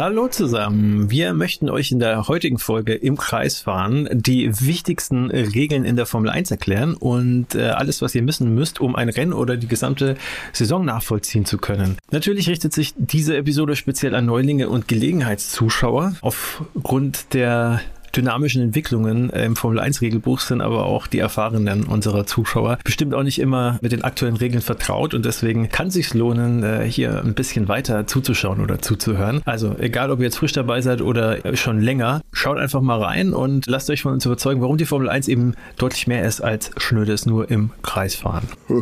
Hallo zusammen. Wir möchten euch in der heutigen Folge im Kreis fahren die wichtigsten Regeln in der Formel 1 erklären und äh, alles, was ihr wissen müsst, um ein Rennen oder die gesamte Saison nachvollziehen zu können. Natürlich richtet sich diese Episode speziell an Neulinge und Gelegenheitszuschauer. Aufgrund der dynamischen Entwicklungen im Formel 1 Regelbuch sind aber auch die Erfahrenen unserer Zuschauer bestimmt auch nicht immer mit den aktuellen Regeln vertraut und deswegen kann es sich lohnen, äh, hier ein bisschen weiter zuzuschauen oder zuzuhören. Also egal, ob ihr jetzt frisch dabei seid oder schon länger, schaut einfach mal rein und lasst euch von uns überzeugen, warum die Formel 1 eben deutlich mehr ist als schnödes nur im Kreis fahren.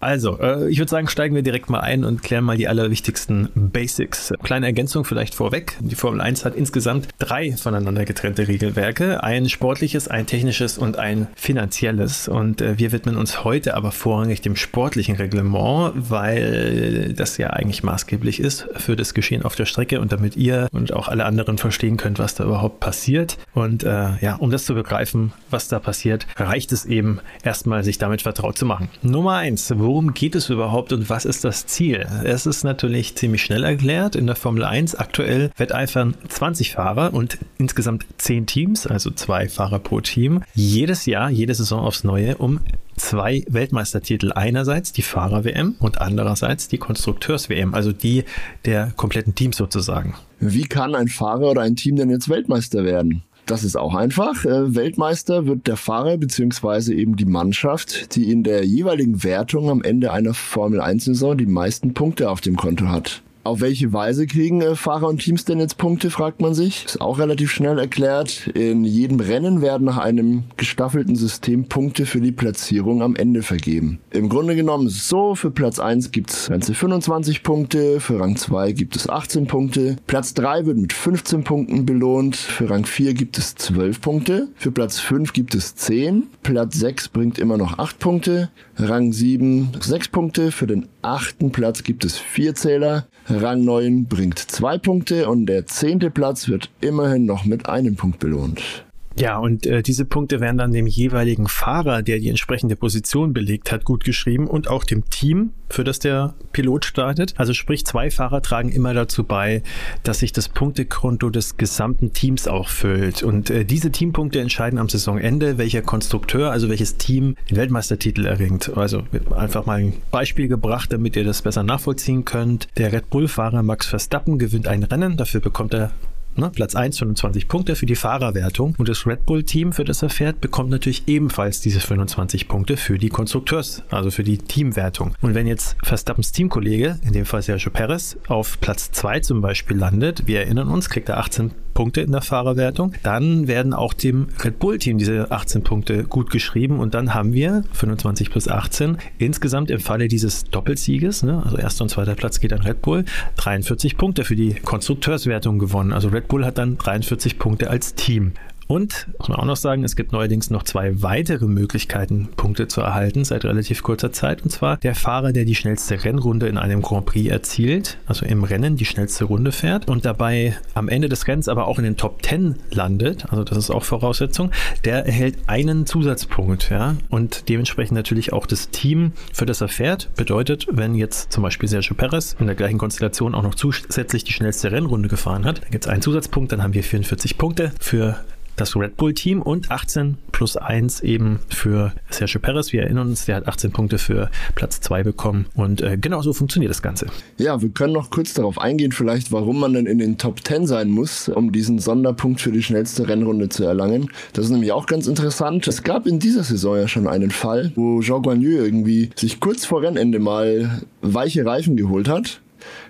also, äh, ich würde sagen, steigen wir direkt mal ein und klären mal die allerwichtigsten Basics. Kleine Ergänzung vielleicht vorweg. Die Formel 1 hat insgesamt drei voneinander voneinander getrennte Regelwerke. Ein sportliches, ein technisches und ein finanzielles. Und äh, wir widmen uns heute aber vorrangig dem sportlichen Reglement, weil das ja eigentlich maßgeblich ist für das Geschehen auf der Strecke und damit ihr und auch alle anderen verstehen könnt, was da überhaupt passiert. Und äh, ja, um das zu begreifen, was da passiert, reicht es eben erstmal, sich damit vertraut zu machen. Nummer eins, worum geht es überhaupt und was ist das Ziel? Es ist natürlich ziemlich schnell erklärt. In der Formel 1 aktuell wetteifern 20 Fahrer und insgesamt insgesamt zehn Teams, also zwei Fahrer pro Team, jedes Jahr, jede Saison aufs Neue um zwei Weltmeistertitel. Einerseits die Fahrer-WM und andererseits die Konstrukteurs-WM, also die der kompletten Teams sozusagen. Wie kann ein Fahrer oder ein Team denn jetzt Weltmeister werden? Das ist auch einfach. Äh, Weltmeister wird der Fahrer beziehungsweise eben die Mannschaft, die in der jeweiligen Wertung am Ende einer Formel 1-Saison die meisten Punkte auf dem Konto hat. Auf welche Weise kriegen äh, Fahrer und Teams denn jetzt Punkte, fragt man sich. Ist auch relativ schnell erklärt. In jedem Rennen werden nach einem gestaffelten System Punkte für die Platzierung am Ende vergeben. Im Grunde genommen ist es so, für Platz 1 gibt es ganze 25 Punkte, für Rang 2 gibt es 18 Punkte, Platz 3 wird mit 15 Punkten belohnt, für Rang 4 gibt es 12 Punkte, für Platz 5 gibt es 10, Platz 6 bringt immer noch 8 Punkte, Rang 7 6 Punkte, für den achten Platz gibt es 4 Zähler, Rang 9 bringt zwei Punkte und der zehnte Platz wird immerhin noch mit einem Punkt belohnt. Ja, und äh, diese Punkte werden dann dem jeweiligen Fahrer, der die entsprechende Position belegt hat, gut geschrieben und auch dem Team, für das der Pilot startet. Also sprich, zwei Fahrer tragen immer dazu bei, dass sich das Punktekonto des gesamten Teams auch füllt. Und äh, diese Teampunkte entscheiden am Saisonende, welcher Konstrukteur, also welches Team den Weltmeistertitel erringt. Also einfach mal ein Beispiel gebracht, damit ihr das besser nachvollziehen könnt. Der Red Bull-Fahrer Max Verstappen gewinnt ein Rennen, dafür bekommt er Ne? Platz 1 25 Punkte für die Fahrerwertung und das Red Bull-Team, für das er fährt, bekommt natürlich ebenfalls diese 25 Punkte für die Konstrukteurs, also für die Teamwertung. Und wenn jetzt Verstappens Teamkollege, in dem Fall Sergio Perez, auf Platz 2 zum Beispiel landet, wir erinnern uns, kriegt er 18 Punkte in der Fahrerwertung, dann werden auch dem Red Bull-Team diese 18 Punkte gut geschrieben und dann haben wir 25 plus 18 insgesamt im Falle dieses Doppelsieges, ne, also erster und zweiter Platz geht an Red Bull, 43 Punkte für die Konstrukteurswertung gewonnen. Also Red Bull hat dann 43 Punkte als Team. Und, muss man auch noch sagen, es gibt neuerdings noch zwei weitere Möglichkeiten, Punkte zu erhalten seit relativ kurzer Zeit. Und zwar der Fahrer, der die schnellste Rennrunde in einem Grand Prix erzielt, also im Rennen die schnellste Runde fährt und dabei am Ende des Rennens aber auch in den Top 10 landet, also das ist auch Voraussetzung, der erhält einen Zusatzpunkt, ja, und dementsprechend natürlich auch das Team, für das er fährt. Bedeutet, wenn jetzt zum Beispiel Sergio Perez in der gleichen Konstellation auch noch zusätzlich die schnellste Rennrunde gefahren hat, dann gibt es einen Zusatzpunkt, dann haben wir 44 Punkte für das Red Bull Team und 18 plus 1 eben für Sergio Perez. Wir erinnern uns, der hat 18 Punkte für Platz 2 bekommen und äh, genau so funktioniert das Ganze. Ja, wir können noch kurz darauf eingehen, vielleicht, warum man denn in den Top 10 sein muss, um diesen Sonderpunkt für die schnellste Rennrunde zu erlangen. Das ist nämlich auch ganz interessant. Es gab in dieser Saison ja schon einen Fall, wo Jean Guanyu irgendwie sich kurz vor Rennende mal weiche Reifen geholt hat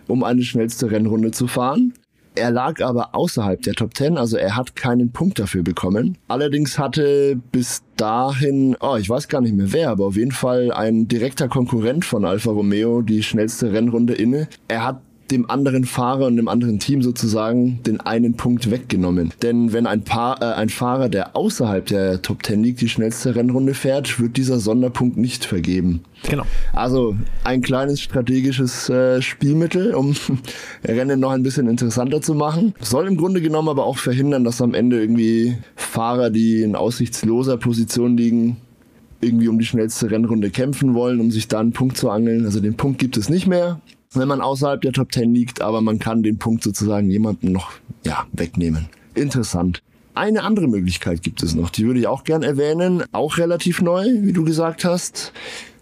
um eine schnellste Rennrunde zu fahren. Er lag aber außerhalb der Top 10, also er hat keinen Punkt dafür bekommen. Allerdings hatte bis dahin, oh, ich weiß gar nicht mehr wer, aber auf jeden Fall ein direkter Konkurrent von Alfa Romeo die schnellste Rennrunde inne. Er hat dem anderen Fahrer und dem anderen Team sozusagen den einen Punkt weggenommen. Denn wenn ein, Paar, äh, ein Fahrer, der außerhalb der Top 10 liegt, die schnellste Rennrunde fährt, wird dieser Sonderpunkt nicht vergeben. Genau. Also ein kleines strategisches äh, Spielmittel, um Rennen noch ein bisschen interessanter zu machen. Soll im Grunde genommen aber auch verhindern, dass am Ende irgendwie Fahrer, die in aussichtsloser Position liegen, irgendwie um die schnellste Rennrunde kämpfen wollen, um sich da einen Punkt zu angeln. Also den Punkt gibt es nicht mehr. Wenn man außerhalb der Top 10 liegt, aber man kann den Punkt sozusagen jemandem noch ja, wegnehmen. Interessant. Eine andere Möglichkeit gibt es noch, die würde ich auch gern erwähnen, auch relativ neu, wie du gesagt hast.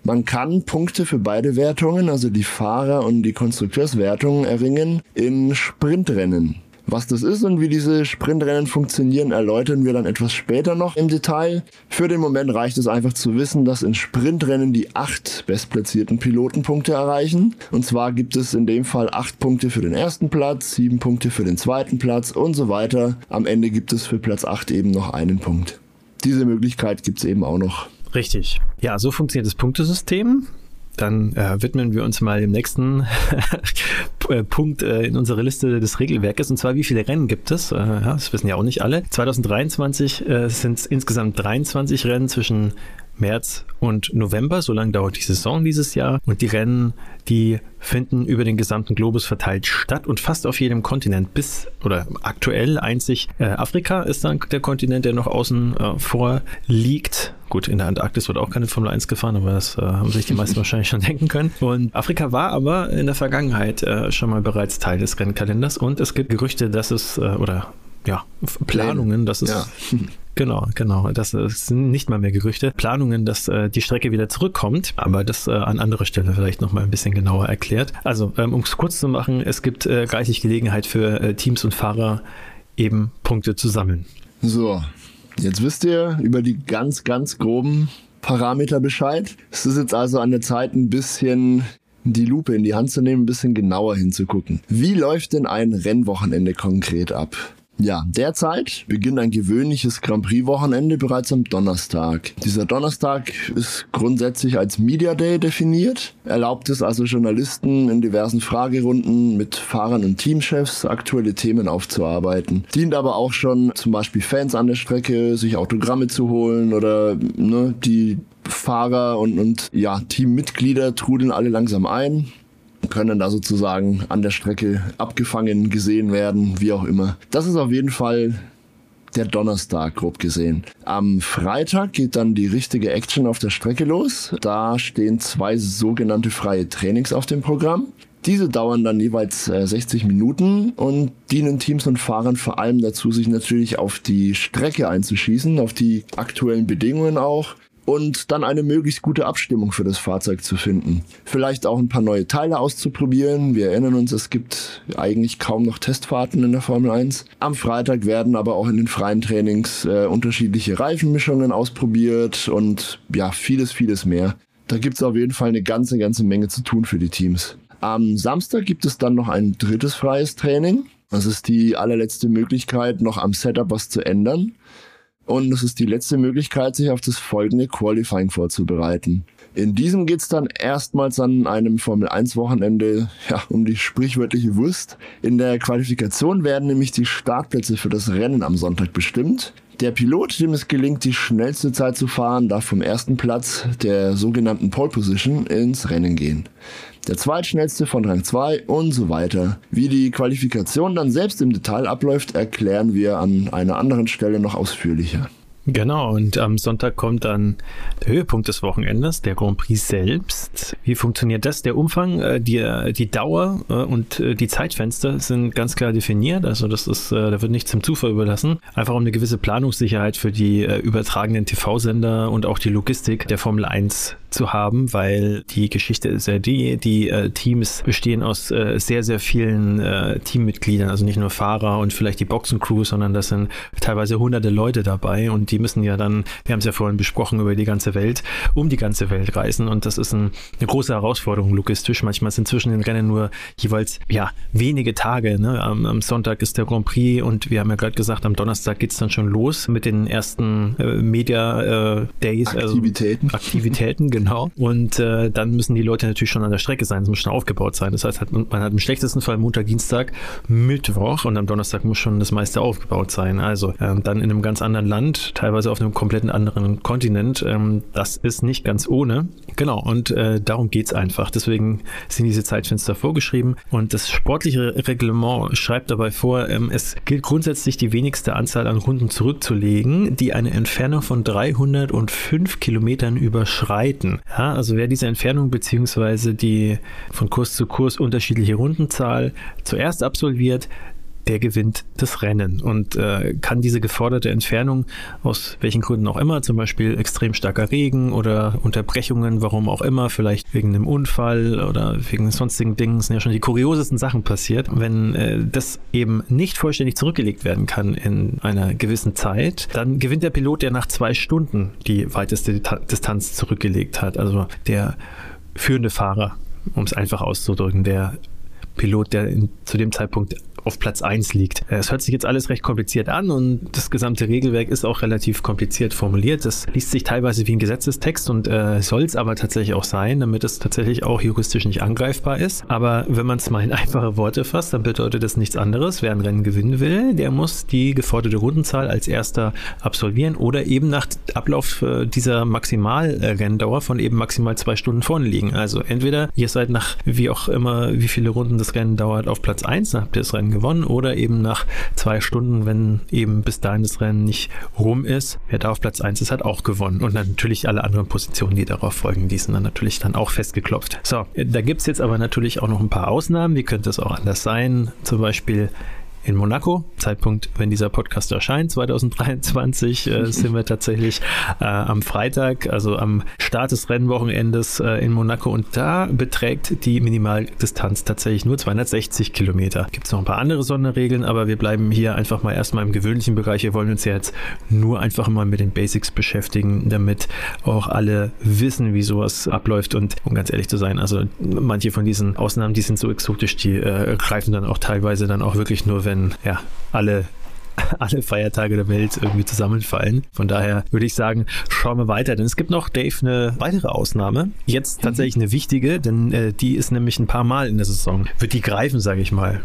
Man kann Punkte für beide Wertungen, also die Fahrer- und die Konstrukteurswertungen, erringen in Sprintrennen. Was das ist und wie diese Sprintrennen funktionieren, erläutern wir dann etwas später noch im Detail. Für den Moment reicht es einfach zu wissen, dass in Sprintrennen die acht bestplatzierten Piloten Punkte erreichen. Und zwar gibt es in dem Fall acht Punkte für den ersten Platz, sieben Punkte für den zweiten Platz und so weiter. Am Ende gibt es für Platz acht eben noch einen Punkt. Diese Möglichkeit gibt es eben auch noch. Richtig. Ja, so funktioniert das Punktesystem. Dann äh, widmen wir uns mal dem nächsten äh, Punkt äh, in unserer Liste des Regelwerkes. Und zwar, wie viele Rennen gibt es? Äh, ja, das wissen ja auch nicht alle. 2023 äh, sind es insgesamt 23 Rennen zwischen März und November. So lange dauert die Saison dieses Jahr. Und die Rennen, die finden über den gesamten Globus verteilt statt und fast auf jedem Kontinent bis oder aktuell einzig äh, Afrika ist dann der Kontinent, der noch außen äh, vor liegt. Gut, in der Antarktis wird auch keine Formel 1 gefahren, aber das äh, haben sich die meisten wahrscheinlich schon denken können. Und Afrika war aber in der Vergangenheit äh, schon mal bereits Teil des Rennkalenders und es gibt Gerüchte, dass es äh, oder ja, Planungen, dass es ja. Genau, genau. Das, das sind nicht mal mehr Gerüchte. Planungen, dass äh, die Strecke wieder zurückkommt, aber das äh, an anderer Stelle vielleicht nochmal ein bisschen genauer erklärt. Also, ähm, um es kurz zu machen, es gibt äh, reichlich Gelegenheit für äh, Teams und Fahrer, eben Punkte zu sammeln. So, jetzt wisst ihr über die ganz, ganz groben Parameter Bescheid. Es ist jetzt also an der Zeit, ein bisschen die Lupe in die Hand zu nehmen, ein bisschen genauer hinzugucken. Wie läuft denn ein Rennwochenende konkret ab? Ja, derzeit beginnt ein gewöhnliches Grand Prix-Wochenende bereits am Donnerstag. Dieser Donnerstag ist grundsätzlich als Media Day definiert, erlaubt es also Journalisten in diversen Fragerunden mit Fahrern und Teamchefs aktuelle Themen aufzuarbeiten. Dient aber auch schon zum Beispiel Fans an der Strecke, sich Autogramme zu holen oder ne, die Fahrer und, und ja, Teammitglieder trudeln alle langsam ein können da sozusagen an der Strecke abgefangen gesehen werden, wie auch immer. Das ist auf jeden Fall der Donnerstag, grob gesehen. Am Freitag geht dann die richtige Action auf der Strecke los. Da stehen zwei sogenannte freie Trainings auf dem Programm. Diese dauern dann jeweils 60 äh, Minuten und dienen Teams und Fahrern vor allem dazu, sich natürlich auf die Strecke einzuschießen, auf die aktuellen Bedingungen auch und dann eine möglichst gute Abstimmung für das Fahrzeug zu finden. Vielleicht auch ein paar neue Teile auszuprobieren. Wir erinnern uns, es gibt eigentlich kaum noch Testfahrten in der Formel 1. Am Freitag werden aber auch in den freien Trainings äh, unterschiedliche Reifenmischungen ausprobiert und ja, vieles, vieles mehr. Da gibt es auf jeden Fall eine ganze, ganze Menge zu tun für die Teams. Am Samstag gibt es dann noch ein drittes freies Training. Das ist die allerletzte Möglichkeit, noch am Setup was zu ändern. Und es ist die letzte Möglichkeit, sich auf das folgende Qualifying vorzubereiten. In diesem geht's dann erstmals an einem Formel 1 Wochenende ja, um die sprichwörtliche Wurst. In der Qualifikation werden nämlich die Startplätze für das Rennen am Sonntag bestimmt. Der Pilot, dem es gelingt, die schnellste Zeit zu fahren, darf vom ersten Platz der sogenannten Pole Position ins Rennen gehen der zweitschnellste von Rang 2 und so weiter. Wie die Qualifikation dann selbst im Detail abläuft, erklären wir an einer anderen Stelle noch ausführlicher. Genau, und am Sonntag kommt dann der Höhepunkt des Wochenendes, der Grand Prix selbst. Wie funktioniert das? Der Umfang, äh, die, äh, die Dauer äh, und die Zeitfenster sind ganz klar definiert. Also das ist, da wird nichts zum Zufall überlassen. Einfach um eine gewisse Planungssicherheit für die übertragenen TV-Sender und auch die Logistik der Formel 1 zu haben, weil die Geschichte ist ja die, die äh, Teams bestehen aus äh, sehr, sehr vielen äh, Teammitgliedern, also nicht nur Fahrer und vielleicht die Boxencrew, sondern das sind teilweise hunderte Leute dabei und die müssen ja dann, wir haben es ja vorhin besprochen, über die ganze Welt, um die ganze Welt reisen und das ist ein, eine große Herausforderung logistisch. Manchmal sind zwischen den Rennen nur jeweils, ja, wenige Tage. Ne? Am, am Sonntag ist der Grand Prix und wir haben ja gerade gesagt, am Donnerstag geht's dann schon los mit den ersten äh, Media äh, Days. Aktivitäten. Also Aktivitäten, genau. Und äh, dann müssen die Leute natürlich schon an der Strecke sein, es muss schon aufgebaut sein. Das heißt, man hat im schlechtesten Fall Montag, Dienstag, Mittwoch und am Donnerstag muss schon das meiste aufgebaut sein. Also ähm, dann in einem ganz anderen Land, teilweise auf einem kompletten anderen Kontinent. Ähm, das ist nicht ganz ohne. Genau, und äh, darum geht's einfach. Deswegen sind diese Zeitfenster vorgeschrieben. Und das sportliche Reglement schreibt dabei vor, ähm, es gilt grundsätzlich die wenigste Anzahl an Runden zurückzulegen, die eine Entfernung von 305 Kilometern überschreiten. Ja, also wer diese Entfernung beziehungsweise die von Kurs zu Kurs unterschiedliche Rundenzahl zuerst absolviert, der gewinnt das Rennen und äh, kann diese geforderte Entfernung aus welchen Gründen auch immer, zum Beispiel extrem starker Regen oder Unterbrechungen, warum auch immer, vielleicht wegen einem Unfall oder wegen sonstigen Dingen, sind ja schon die kuriosesten Sachen passiert. Wenn äh, das eben nicht vollständig zurückgelegt werden kann in einer gewissen Zeit, dann gewinnt der Pilot, der nach zwei Stunden die weiteste Distanz zurückgelegt hat. Also der führende Fahrer, um es einfach auszudrücken, der Pilot, der in, zu dem Zeitpunkt auf Platz 1 liegt. Es hört sich jetzt alles recht kompliziert an und das gesamte Regelwerk ist auch relativ kompliziert formuliert. Das liest sich teilweise wie ein Gesetzestext und äh, soll es aber tatsächlich auch sein, damit es tatsächlich auch juristisch nicht angreifbar ist. Aber wenn man es mal in einfache Worte fasst, dann bedeutet das nichts anderes. Wer ein Rennen gewinnen will, der muss die geforderte Rundenzahl als erster absolvieren oder eben nach Ablauf äh, dieser Maximalrenndauer von eben maximal zwei Stunden vorne liegen. Also entweder ihr seid nach wie auch immer, wie viele Runden das Rennen dauert, auf Platz 1, dann habt ihr das Rennen gewonnen oder eben nach zwei Stunden, wenn eben bis dahin das Rennen nicht rum ist, wer da auf Platz 1 ist, hat auch gewonnen. Und natürlich alle anderen Positionen, die darauf folgen, die sind dann natürlich dann auch festgeklopft. So, da gibt es jetzt aber natürlich auch noch ein paar Ausnahmen. Wie könnte es auch anders sein? Zum Beispiel in Monaco. Zeitpunkt, wenn dieser Podcast erscheint, 2023, äh, sind wir tatsächlich äh, am Freitag, also am Start des Rennwochenendes äh, in Monaco und da beträgt die Minimaldistanz tatsächlich nur 260 Kilometer. Gibt es noch ein paar andere Sonderregeln, aber wir bleiben hier einfach mal erstmal im gewöhnlichen Bereich. Wir wollen uns ja jetzt nur einfach mal mit den Basics beschäftigen, damit auch alle wissen, wie sowas abläuft und um ganz ehrlich zu sein, also manche von diesen Ausnahmen, die sind so exotisch, die äh, greifen dann auch teilweise dann auch wirklich nur, wenn wenn ja alle alle Feiertage der Welt irgendwie zusammenfallen. Von daher würde ich sagen, schauen wir weiter. Denn es gibt noch, Dave, eine weitere Ausnahme. Jetzt tatsächlich eine wichtige, denn äh, die ist nämlich ein paar Mal in der Saison. Wird die greifen, sage ich mal.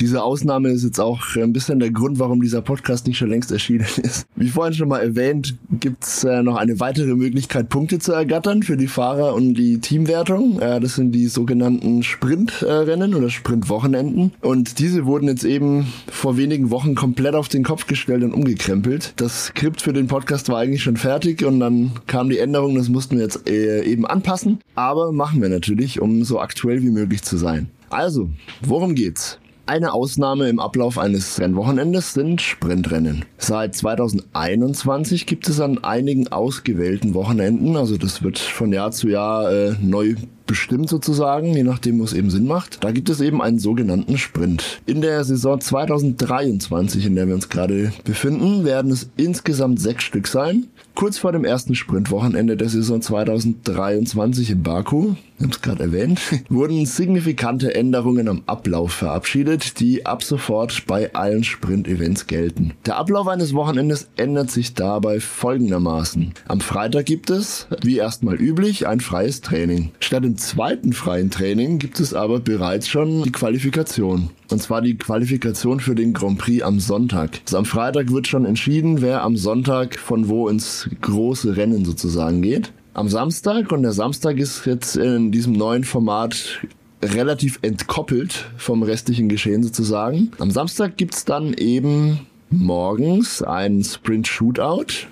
Diese Ausnahme ist jetzt auch ein bisschen der Grund, warum dieser Podcast nicht schon längst erschienen ist. Wie vorhin schon mal erwähnt, gibt's äh, noch eine weitere Möglichkeit, Punkte zu ergattern für die Fahrer und die Teamwertung. Äh, das sind die sogenannten Sprintrennen oder Sprintwochenenden. Und diese wurden jetzt eben vor wenigen Wochen komplett auf den Kopf gestellt und umgekrempelt. Das Skript für den Podcast war eigentlich schon fertig und dann kam die Änderung, das mussten wir jetzt äh, eben anpassen. Aber machen wir natürlich, um so aktuell wie möglich zu sein. Also, worum geht's? Eine Ausnahme im Ablauf eines Rennwochenendes sind Sprintrennen. Seit 2021 gibt es an einigen ausgewählten Wochenenden, also das wird von Jahr zu Jahr äh, neu bestimmt sozusagen, je nachdem, wo es eben Sinn macht. Da gibt es eben einen sogenannten Sprint. In der Saison 2023, in der wir uns gerade befinden, werden es insgesamt sechs Stück sein. Kurz vor dem ersten Sprintwochenende der Saison 2023 in Baku, ich habe es gerade erwähnt, wurden signifikante Änderungen am Ablauf verabschiedet, die ab sofort bei allen Sprint-Events gelten. Der Ablauf eines Wochenendes ändert sich dabei folgendermaßen. Am Freitag gibt es, wie erstmal üblich, ein freies Training. Statt dem zweiten freien Training gibt es aber bereits schon die Qualifikation. Und zwar die Qualifikation für den Grand Prix am Sonntag. Also am Freitag wird schon entschieden, wer am Sonntag von wo ins große Rennen sozusagen geht. Am Samstag, und der Samstag ist jetzt in diesem neuen Format relativ entkoppelt vom restlichen Geschehen sozusagen. Am Samstag gibt's dann eben morgens ein Sprint Shootout.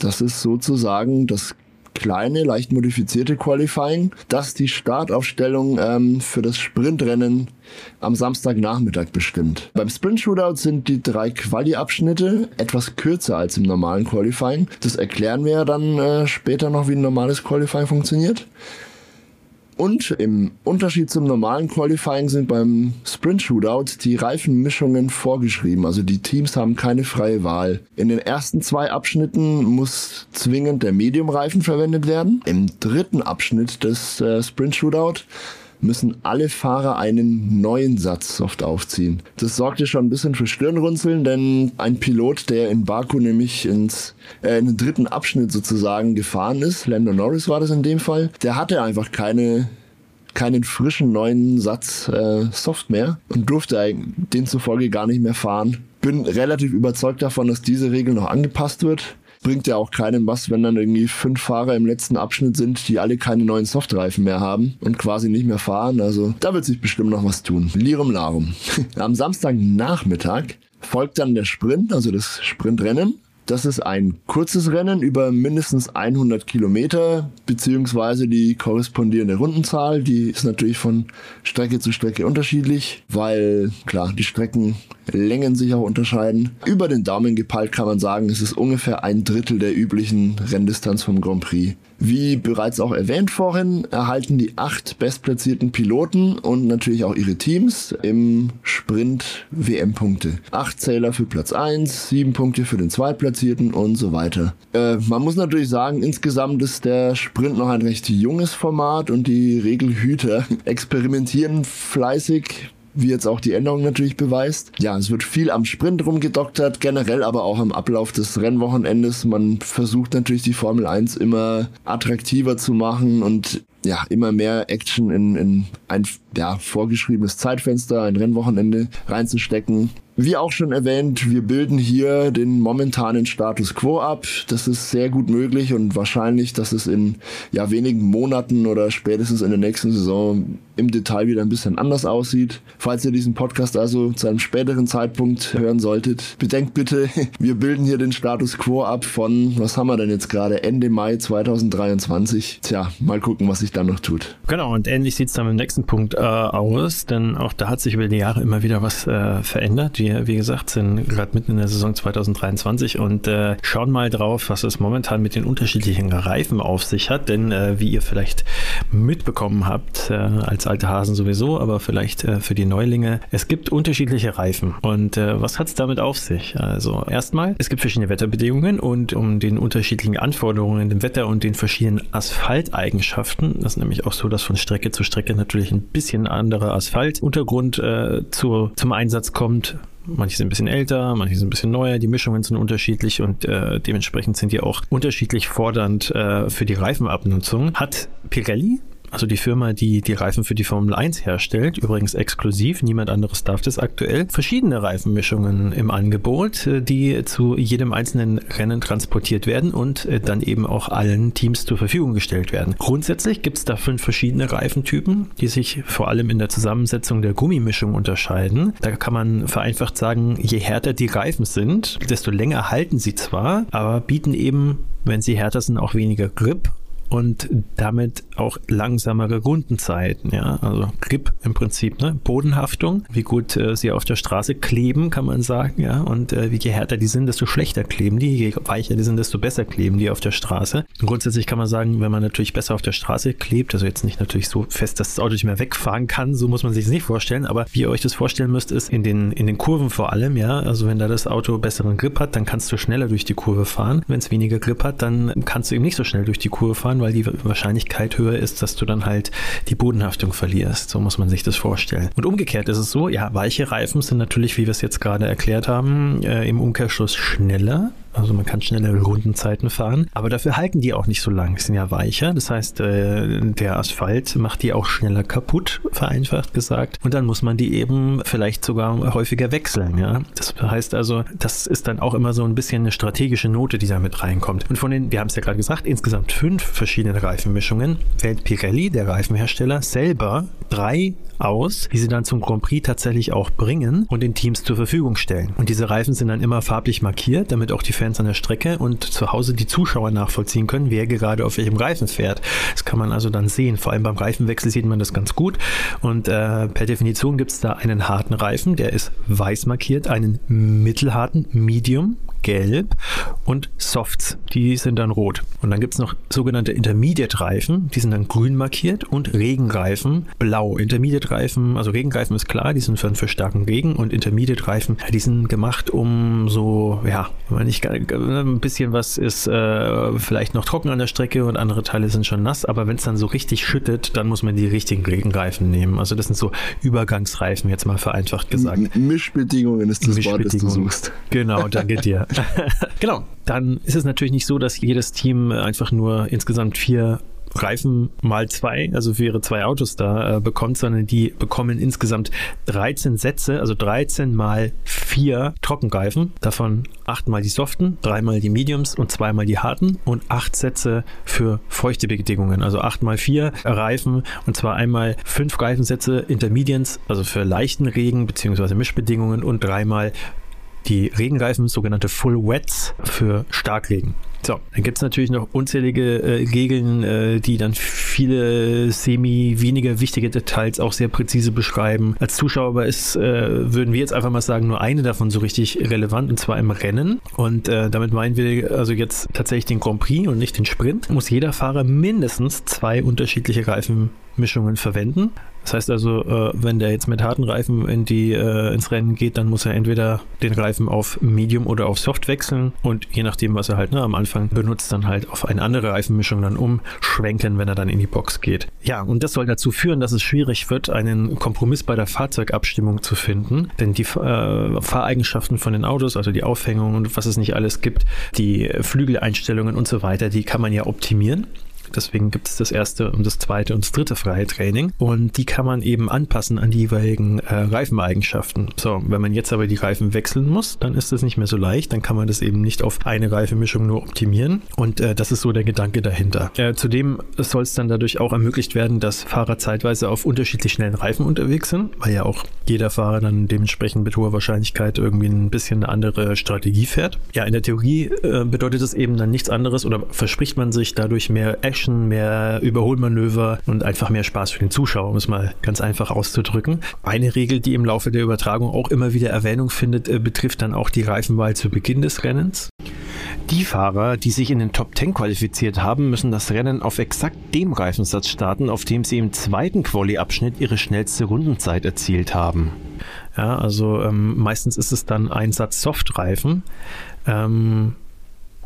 Das ist sozusagen das kleine, leicht modifizierte Qualifying, das die Startaufstellung ähm, für das Sprintrennen am Samstagnachmittag bestimmt. Beim Sprint Shootout sind die drei Quali-Abschnitte etwas kürzer als im normalen Qualifying. Das erklären wir ja dann äh, später noch, wie ein normales Qualifying funktioniert. Und im Unterschied zum normalen Qualifying sind beim Sprint Shootout die Reifenmischungen vorgeschrieben. Also die Teams haben keine freie Wahl. In den ersten zwei Abschnitten muss zwingend der Medium-Reifen verwendet werden. Im dritten Abschnitt des äh, Sprint Shootout müssen alle Fahrer einen neuen Satz Soft aufziehen. Das sorgte schon ein bisschen für Stirnrunzeln, denn ein Pilot, der in Baku nämlich ins, äh, in den dritten Abschnitt sozusagen gefahren ist, Lando Norris war das in dem Fall, der hatte einfach keine keinen frischen neuen Satz äh, Soft mehr und durfte demzufolge gar nicht mehr fahren. Bin relativ überzeugt davon, dass diese Regel noch angepasst wird bringt ja auch keinem was, wenn dann irgendwie fünf Fahrer im letzten Abschnitt sind, die alle keine neuen Softreifen mehr haben und quasi nicht mehr fahren. Also da wird sich bestimmt noch was tun. Lirum Larum. Am Samstagnachmittag folgt dann der Sprint, also das Sprintrennen. Das ist ein kurzes Rennen über mindestens 100 Kilometer, beziehungsweise die korrespondierende Rundenzahl. Die ist natürlich von Strecke zu Strecke unterschiedlich, weil klar, die Streckenlängen sich auch unterscheiden. Über den Daumen gepeilt kann man sagen, es ist ungefähr ein Drittel der üblichen Renndistanz vom Grand Prix. Wie bereits auch erwähnt vorhin, erhalten die acht bestplatzierten Piloten und natürlich auch ihre Teams im Sprint WM-Punkte. Acht Zähler für Platz 1, sieben Punkte für den Zweitplatzierten und so weiter. Äh, man muss natürlich sagen, insgesamt ist der Sprint noch ein recht junges Format und die Regelhüter experimentieren fleißig wie jetzt auch die Änderung natürlich beweist. Ja, es wird viel am Sprint rumgedoktert, generell aber auch am Ablauf des Rennwochenendes. Man versucht natürlich die Formel 1 immer attraktiver zu machen und ja, immer mehr Action in, in ein ja, vorgeschriebenes Zeitfenster, ein Rennwochenende reinzustecken. Wie auch schon erwähnt, wir bilden hier den momentanen Status quo ab. Das ist sehr gut möglich und wahrscheinlich, dass es in ja, wenigen Monaten oder spätestens in der nächsten Saison im Detail wieder ein bisschen anders aussieht. Falls ihr diesen Podcast also zu einem späteren Zeitpunkt hören solltet, bedenkt bitte, wir bilden hier den Status quo ab von, was haben wir denn jetzt gerade, Ende Mai 2023. Tja, mal gucken, was sich da noch tut. Genau, und ähnlich sieht es dann im nächsten Punkt äh, aus, denn auch da hat sich über die Jahre immer wieder was äh, verändert. Wir, wie gesagt, sind gerade mitten in der Saison 2023 und äh, schauen mal drauf, was es momentan mit den unterschiedlichen Reifen auf sich hat, denn äh, wie ihr vielleicht mitbekommen habt, äh, als alte Hasen sowieso, aber vielleicht äh, für die Neulinge, es gibt unterschiedliche Reifen. Und was hat es damit auf sich? Also erstmal, es gibt verschiedene Wetterbedingungen und um den unterschiedlichen Anforderungen im Wetter und den verschiedenen Asphalteigenschaften, das ist nämlich auch so, dass von Strecke zu Strecke natürlich ein bisschen anderer Asphaltuntergrund äh, zu, zum Einsatz kommt. Manche sind ein bisschen älter, manche sind ein bisschen neuer, die Mischungen sind unterschiedlich und äh, dementsprechend sind die auch unterschiedlich fordernd äh, für die Reifenabnutzung. Hat Pirelli also die Firma, die die Reifen für die Formel 1 herstellt, übrigens exklusiv, niemand anderes darf das aktuell, verschiedene Reifenmischungen im Angebot, äh, die zu jedem einzelnen Rennen transportiert werden und äh, dann eben auch allen Teams zur Verfügung gestellt werden. Grundsätzlich gibt es da fünf verschiedene Reifentypen, die sich vor allem in der Zusammensetzung der Gummimischung unterscheiden. Da kann man vereinfacht sagen, je härter die Reifen sind, desto länger halten sie zwar, aber bieten eben wenn sie härter sind, auch weniger Grip und damit auch langsamere Rundenzeiten. Ja, also Grip im Prinzip, ne? Bodenhaftung, wie gut äh, sie auf der Straße kleben, kann man sagen. Ja, und äh, je härter die sind, desto schlechter kleben die. Je weicher die sind, desto besser kleben die auf der Straße. Und grundsätzlich kann man sagen, wenn man natürlich besser auf der Straße klebt, also jetzt nicht natürlich so fest, dass das Auto nicht mehr wegfahren kann, so muss man sich das nicht vorstellen. Aber wie ihr euch das vorstellen müsst, ist in den in den Kurven vor allem. Ja, also wenn da das Auto besseren Grip hat, dann kannst du schneller durch die Kurve fahren. Wenn es weniger Grip hat, dann kannst du eben nicht so schnell durch die Kurve fahren fahren, weil die Wahrscheinlichkeit höher ist, dass du dann halt die Bodenhaftung verlierst. So muss man sich das vorstellen. Und umgekehrt ist es so, ja, weiche Reifen sind natürlich, wie wir es jetzt gerade erklärt haben, äh, im Umkehrschluss schneller also man kann schnellere Rundenzeiten fahren, aber dafür halten die auch nicht so lang. Die sind ja weicher. Das heißt, äh, der Asphalt macht die auch schneller kaputt, vereinfacht gesagt. Und dann muss man die eben vielleicht sogar häufiger wechseln. Ja, das heißt also, das ist dann auch immer so ein bisschen eine strategische Note, die da mit reinkommt. Und von den, wir haben es ja gerade gesagt, insgesamt fünf verschiedene Reifenmischungen wählt Pirelli, der Reifenhersteller, selber drei aus, die sie dann zum Grand Prix tatsächlich auch bringen und den Teams zur Verfügung stellen. Und diese Reifen sind dann immer farblich markiert, damit auch die Fans an der Strecke und zu Hause die Zuschauer nachvollziehen können, wer gerade auf welchem Reifen fährt. Das kann man also dann sehen. Vor allem beim Reifenwechsel sieht man das ganz gut. Und äh, per Definition gibt es da einen harten Reifen, der ist weiß markiert, einen mittelharten, Medium, gelb und Softs, die sind dann rot. Und dann gibt es noch sogenannte Intermediate-Reifen, die sind dann grün markiert und Regenreifen blau. Intermediate-Reifen, also Regenreifen ist klar, die sind für, für starken Regen und Intermediate-Reifen, die sind gemacht, um so, ja, wenn man nicht ein bisschen was ist, äh, vielleicht noch trocken an der Strecke und andere Teile sind schon nass, aber wenn es dann so richtig schüttet, dann muss man die richtigen Regenreifen nehmen. Also das sind so Übergangsreifen, jetzt mal vereinfacht gesagt. M Mischbedingungen ist das Wort, das du suchst. Genau, danke dir. genau. Dann ist es natürlich nicht so, dass jedes Team einfach nur insgesamt vier Reifen mal zwei, also für ihre zwei Autos da äh, bekommt, sondern die bekommen insgesamt 13 Sätze, also 13 mal vier Trockenreifen, davon achtmal die soften, dreimal die Mediums und zweimal die harten und acht Sätze für feuchte Bedingungen, also acht mal vier Reifen und zwar einmal fünf Reifensätze Intermedians, also für leichten Regen bzw. Mischbedingungen und dreimal die Regenreifen, sogenannte Full Wets für Starkregen. So, dann gibt es natürlich noch unzählige äh, Regeln, äh, die dann viele semi weniger wichtige Details auch sehr präzise beschreiben. Als Zuschauer ist, äh, würden wir jetzt einfach mal sagen, nur eine davon so richtig relevant und zwar im Rennen. Und äh, damit meinen wir also jetzt tatsächlich den Grand Prix und nicht den Sprint. Muss jeder Fahrer mindestens zwei unterschiedliche Reifenmischungen verwenden. Das heißt also, äh, wenn der jetzt mit harten Reifen in die, äh, ins Rennen geht, dann muss er entweder den Reifen auf Medium oder auf Soft wechseln und je nachdem, was er halt ne, am Anfang benutzt, dann halt auf eine andere Reifenmischung dann umschwenken, wenn er dann in die Box geht. Ja, und das soll dazu führen, dass es schwierig wird, einen Kompromiss bei der Fahrzeugabstimmung zu finden, denn die äh, Fahreigenschaften von den Autos, also die Aufhängung und was es nicht alles gibt, die Flügeleinstellungen und so weiter, die kann man ja optimieren. Deswegen gibt es das erste und das zweite und das dritte freie Training. Und die kann man eben anpassen an die jeweiligen äh, Reifeneigenschaften. So, wenn man jetzt aber die Reifen wechseln muss, dann ist das nicht mehr so leicht. Dann kann man das eben nicht auf eine Reifenmischung nur optimieren. Und äh, das ist so der Gedanke dahinter. Äh, zudem soll es dann dadurch auch ermöglicht werden, dass Fahrer zeitweise auf unterschiedlich schnellen Reifen unterwegs sind, weil ja auch jeder Fahrer dann dementsprechend mit hoher Wahrscheinlichkeit irgendwie ein bisschen eine andere Strategie fährt. Ja, in der Theorie äh, bedeutet das eben dann nichts anderes oder verspricht man sich dadurch mehr Action Action, mehr Überholmanöver und einfach mehr Spaß für den Zuschauer, um es mal ganz einfach auszudrücken. Eine Regel, die im Laufe der Übertragung auch immer wieder Erwähnung findet, äh, betrifft dann auch die Reifenwahl zu Beginn des Rennens. Die Fahrer, die sich in den Top 10 qualifiziert haben, müssen das Rennen auf exakt dem Reifensatz starten, auf dem sie im zweiten Quali-Abschnitt ihre schnellste Rundenzeit erzielt haben. Ja, also ähm, meistens ist es dann ein Satz Softreifen. Ähm,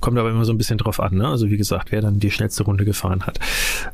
Kommt aber immer so ein bisschen drauf an, ne? Also wie gesagt, wer dann die schnellste Runde gefahren hat.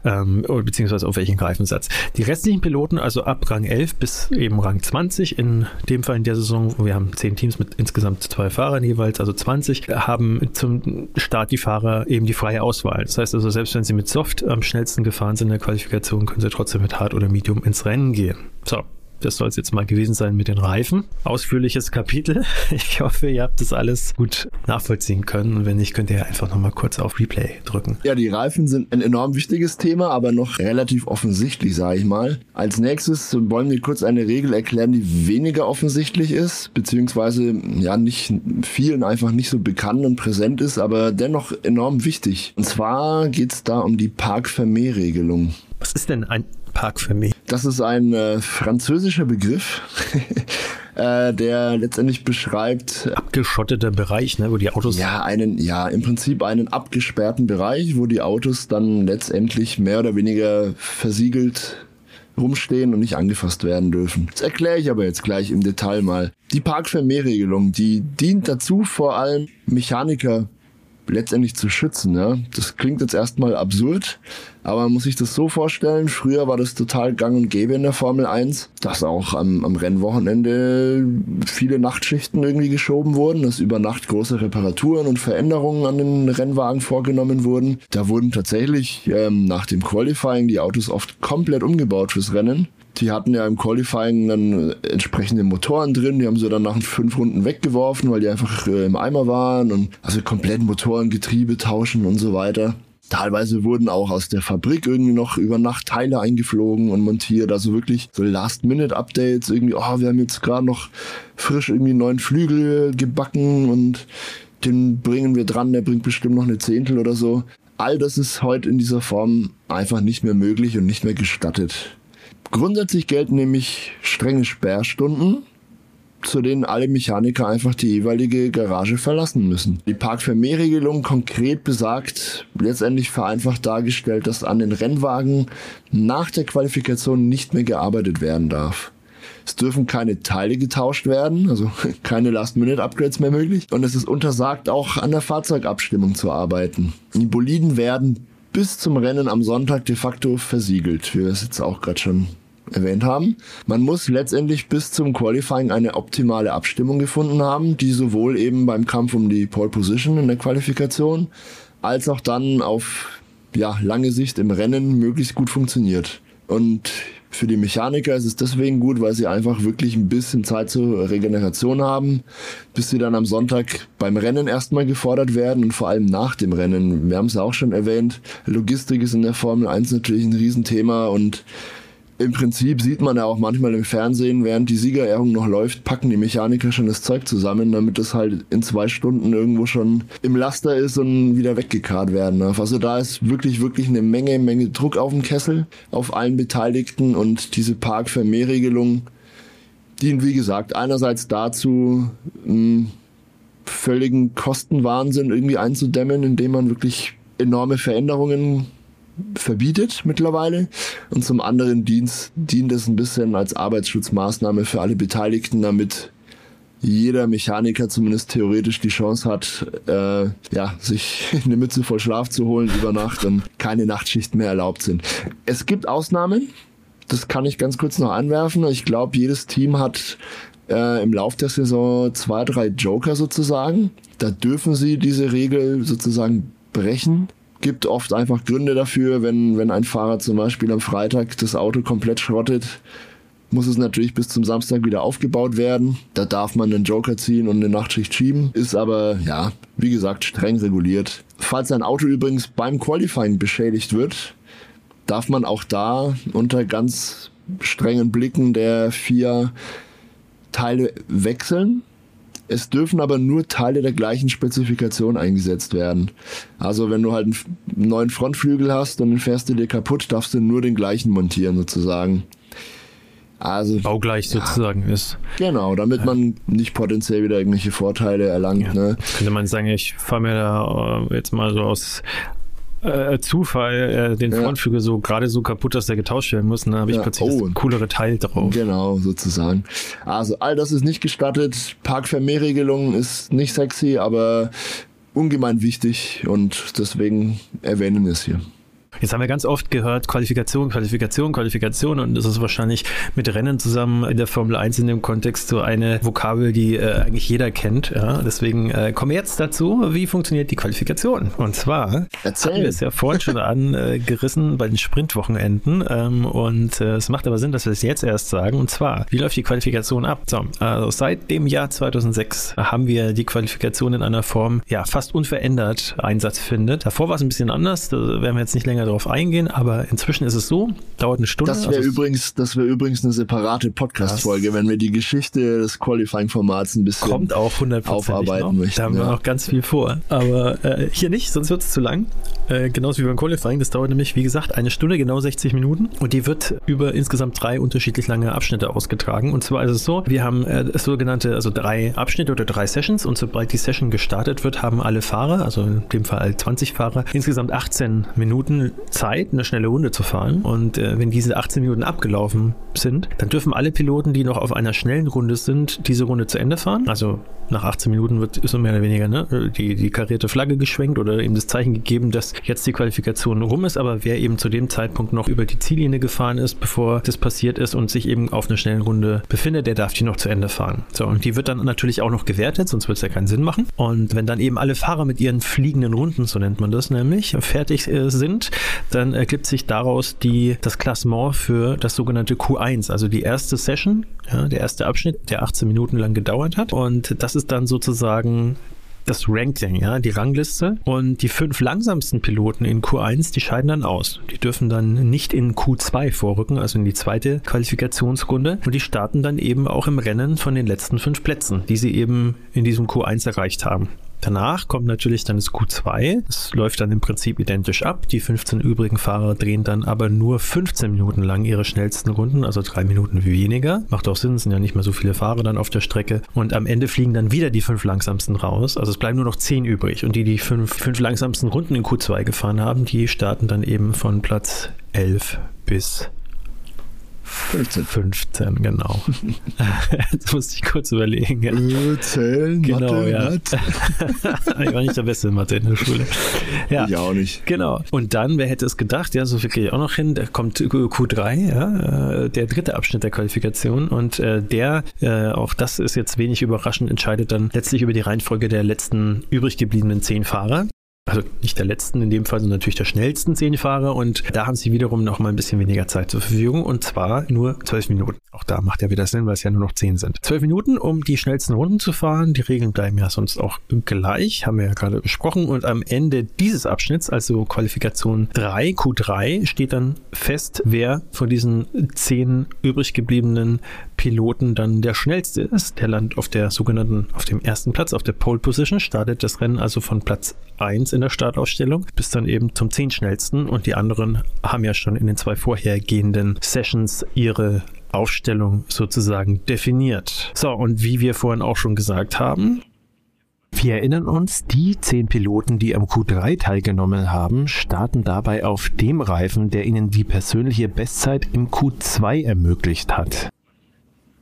Ähm, beziehungsweise auf welchen Greifensatz. Die restlichen Piloten, also ab Rang 11 bis eben Rang 20, in dem Fall in der Saison, wir haben zehn Teams mit insgesamt zwei Fahrern jeweils, also 20, haben zum Start die Fahrer eben die freie Auswahl. Das heißt also, selbst wenn sie mit Soft am schnellsten gefahren sind in der Qualifikation, können sie trotzdem mit Hard oder Medium ins Rennen gehen. So, das soll es jetzt mal gewesen sein mit den Reifen. Ausführliches Kapitel. Ich hoffe, ihr habt das alles gut nachvollziehen können. Und wenn nicht, könnt ihr einfach nochmal kurz auf Replay drücken. Ja, die Reifen sind ein enorm wichtiges Thema, aber noch relativ offensichtlich, sage ich mal. Als nächstes wollen wir kurz eine Regel erklären, die weniger offensichtlich ist, beziehungsweise ja nicht vielen einfach nicht so bekannt und präsent ist, aber dennoch enorm wichtig. Und zwar geht es da um die Park-Fermé-Regelung. Was ist denn ein Park Fermé? Das ist ein äh, französischer Begriff, äh, der letztendlich beschreibt abgeschotteter Bereich, ne, wo die Autos ja einen ja im Prinzip einen abgesperrten Bereich, wo die Autos dann letztendlich mehr oder weniger versiegelt rumstehen und nicht angefasst werden dürfen. Das erkläre ich aber jetzt gleich im Detail mal. Die Park-Fermé-Regelung, die dient dazu, vor allem Mechaniker letztendlich zu schützen. Ja? Das klingt jetzt erstmal absurd, aber man muss sich das so vorstellen. Früher war das total gang und gäbe in der Formel 1, dass auch am, am Rennwochenende viele Nachtschichten irgendwie geschoben wurden, dass über Nacht große Reparaturen und Veränderungen an den Rennwagen vorgenommen wurden. Da wurden tatsächlich ähm, nach dem Qualifying die Autos oft komplett umgebaut fürs Rennen. Die hatten ja im Qualifying dann entsprechende Motoren drin, die haben sie dann nach fünf Runden weggeworfen, weil die einfach äh, im Eimer waren und also komplett Motoren, Getriebe tauschen und so weiter. Teilweise wurden auch aus der Fabrik irgendwie noch über Nacht Teile eingeflogen und montiert. Also wirklich so Last-Minute-Updates. Irgendwie, oh, wir haben jetzt gerade noch frisch irgendwie einen neuen Flügel gebacken und den bringen wir dran. Der bringt bestimmt noch eine Zehntel oder so. All das ist heute in dieser Form einfach nicht mehr möglich und nicht mehr gestattet. Grundsätzlich gelten nämlich strenge Sperrstunden, zu denen alle Mechaniker einfach die jeweilige Garage verlassen müssen. Die Park-Fermé-Regelung konkret besagt, letztendlich vereinfacht dargestellt, dass an den Rennwagen nach der Qualifikation nicht mehr gearbeitet werden darf. Es dürfen keine Teile getauscht werden, also keine Last-Minute-Upgrades mehr möglich. Und es ist untersagt, auch an der Fahrzeugabstimmung zu arbeiten. Die Boliden werden bis zum Rennen am Sonntag de facto versiegelt, wie wir es jetzt auch gerade schon erwähnt haben. Man muss letztendlich bis zum Qualifying eine optimale Abstimmung gefunden haben, die sowohl eben beim Kampf um die Pole Position in der Qualifikation als auch dann auf ja, lange Sicht im Rennen möglichst gut funktioniert. Und für die Mechaniker ist es deswegen gut, weil sie einfach wirklich ein bisschen Zeit zur Regeneration haben, bis sie dann am Sonntag beim Rennen erstmal gefordert werden und vor allem nach dem Rennen. Wir haben es ja auch schon erwähnt, Logistik ist in der Formel 1 natürlich ein Riesenthema und im Prinzip sieht man ja auch manchmal im Fernsehen, während die Siegerehrung noch läuft, packen die Mechaniker schon das Zeug zusammen, damit es halt in zwei Stunden irgendwo schon im Laster ist und wieder weggekarrt werden darf. Also da ist wirklich, wirklich eine Menge, Menge Druck auf dem Kessel, auf allen Beteiligten und diese Park-Vermehrregelung dient, wie gesagt, einerseits dazu, einen völligen Kostenwahnsinn irgendwie einzudämmen, indem man wirklich enorme Veränderungen verbietet mittlerweile und zum anderen dient, dient es ein bisschen als Arbeitsschutzmaßnahme für alle Beteiligten, damit jeder Mechaniker zumindest theoretisch die Chance hat, äh, ja, sich eine Mütze voll Schlaf zu holen über Nacht und keine Nachtschichten mehr erlaubt sind. Es gibt Ausnahmen, das kann ich ganz kurz noch anwerfen. Ich glaube, jedes Team hat äh, im Lauf der Saison zwei, drei Joker sozusagen. Da dürfen sie diese Regel sozusagen brechen gibt oft einfach Gründe dafür, wenn, wenn ein Fahrer zum Beispiel am Freitag das Auto komplett schrottet, muss es natürlich bis zum Samstag wieder aufgebaut werden. Da darf man einen Joker ziehen und eine Nachtschicht schieben, ist aber, ja, wie gesagt, streng reguliert. Falls ein Auto übrigens beim Qualifying beschädigt wird, darf man auch da unter ganz strengen Blicken der vier Teile wechseln. Es dürfen aber nur Teile der gleichen Spezifikation eingesetzt werden. Also wenn du halt einen neuen Frontflügel hast und den fährst du dir kaputt, darfst du nur den gleichen montieren sozusagen. Also baugleich ja, sozusagen ist. Genau, damit ja. man nicht potenziell wieder irgendwelche Vorteile erlangt. Ja. Ne? Könnte man sagen, ich fahre mir da äh, jetzt mal so aus äh, Zufall äh, den ja. Frontflügel so gerade so kaputt, dass der getauscht werden muss. Und dann habe ich ja. plötzlich oh. das coolere Teil drauf. Genau, sozusagen. Also all das ist nicht gestattet. Parkvermehrregelung ist nicht sexy, aber ungemein wichtig und deswegen erwähnen wir es hier. Jetzt haben wir ganz oft gehört, Qualifikation, Qualifikation, Qualifikation und das ist wahrscheinlich mit Rennen zusammen in der Formel 1 in dem Kontext so eine Vokabel, die äh, eigentlich jeder kennt. Ja? Deswegen äh, kommen wir jetzt dazu, wie funktioniert die Qualifikation? Und zwar Erzähl. haben wir es ja vorhin schon angerissen bei den Sprintwochenenden ähm, und äh, es macht aber Sinn, dass wir es jetzt erst sagen. Und zwar, wie läuft die Qualifikation ab? So, also seit dem Jahr 2006 haben wir die Qualifikation in einer Form, ja, fast unverändert Einsatz findet. Davor war es ein bisschen anders, da werden wir jetzt nicht länger darauf eingehen, aber inzwischen ist es so, dauert eine Stunde. Das wäre also übrigens, das wäre übrigens eine separate Podcast-Folge, wenn wir die Geschichte des Qualifying-Formats ein bisschen kommt auch aufarbeiten noch. möchten. Da haben ja. wir noch ganz viel vor. Aber äh, hier nicht, sonst wird es zu lang. Äh, genauso wie beim Qualifying. Das dauert nämlich, wie gesagt, eine Stunde, genau 60 Minuten. Und die wird über insgesamt drei unterschiedlich lange Abschnitte ausgetragen. Und zwar ist es so, wir haben äh, sogenannte, also drei Abschnitte oder drei Sessions. Und sobald die Session gestartet wird, haben alle Fahrer, also in dem Fall 20 Fahrer, insgesamt 18 Minuten Zeit, eine schnelle Runde zu fahren. Und äh, wenn diese 18 Minuten abgelaufen sind, dann dürfen alle Piloten, die noch auf einer schnellen Runde sind, diese Runde zu Ende fahren. Also nach 18 Minuten wird so mehr oder weniger ne, die, die karierte Flagge geschwenkt oder eben das Zeichen gegeben, dass jetzt die Qualifikation rum ist. Aber wer eben zu dem Zeitpunkt noch über die Ziellinie gefahren ist, bevor das passiert ist und sich eben auf einer schnellen Runde befindet, der darf die noch zu Ende fahren. So, und die wird dann natürlich auch noch gewertet, sonst wird es ja keinen Sinn machen. Und wenn dann eben alle Fahrer mit ihren fliegenden Runden, so nennt man das nämlich, fertig äh, sind, dann ergibt sich daraus die, das Klassement für das sogenannte Q1, also die erste Session, ja, der erste Abschnitt, der 18 Minuten lang gedauert hat. Und das ist dann sozusagen das Ranking, ja, die Rangliste. Und die fünf langsamsten Piloten in Q1, die scheiden dann aus. Die dürfen dann nicht in Q2 vorrücken, also in die zweite Qualifikationsrunde. Und die starten dann eben auch im Rennen von den letzten fünf Plätzen, die sie eben in diesem Q1 erreicht haben. Danach kommt natürlich dann das Q2. Es läuft dann im Prinzip identisch ab. Die 15 übrigen Fahrer drehen dann aber nur 15 Minuten lang ihre schnellsten Runden, also drei Minuten weniger. Macht auch Sinn, es sind ja nicht mehr so viele Fahrer dann auf der Strecke. Und am Ende fliegen dann wieder die fünf langsamsten raus. Also es bleiben nur noch zehn übrig. Und die, die fünf, fünf langsamsten Runden in Q2 gefahren haben, die starten dann eben von Platz 11 bis 15. 15, genau. Jetzt musste ich kurz überlegen. Ja. Zählen, genau, Mathe, ja. ich war nicht der Beste in Mathe in der Schule. Ja, ich auch nicht. Genau. Und dann, wer hätte es gedacht, ja, so viel kriege ich auch noch hin, da kommt Q3, ja, äh, der dritte Abschnitt der Qualifikation und äh, der, äh, auch das ist jetzt wenig überraschend, entscheidet dann letztlich über die Reihenfolge der letzten übrig gebliebenen zehn Fahrer. Also nicht der letzten in dem Fall, sondern natürlich der schnellsten zehn Fahrer. Und da haben sie wiederum noch mal ein bisschen weniger Zeit zur Verfügung und zwar nur zwölf Minuten. Auch da macht ja wieder Sinn, weil es ja nur noch zehn sind. Zwölf Minuten, um die schnellsten Runden zu fahren. Die Regeln bleiben ja sonst auch gleich, haben wir ja gerade besprochen. Und am Ende dieses Abschnitts, also Qualifikation 3, Q3, steht dann fest, wer von diesen zehn übrig gebliebenen Piloten dann der schnellste ist. Der landet auf der sogenannten, auf dem ersten Platz, auf der Pole Position, startet das Rennen also von Platz 1 in der Startausstellung bis dann eben zum 10 schnellsten und die anderen haben ja schon in den zwei vorhergehenden Sessions ihre Aufstellung sozusagen definiert. So, und wie wir vorhin auch schon gesagt haben, wir erinnern uns, die zehn Piloten, die am Q3 teilgenommen haben, starten dabei auf dem Reifen, der ihnen die persönliche Bestzeit im Q2 ermöglicht hat.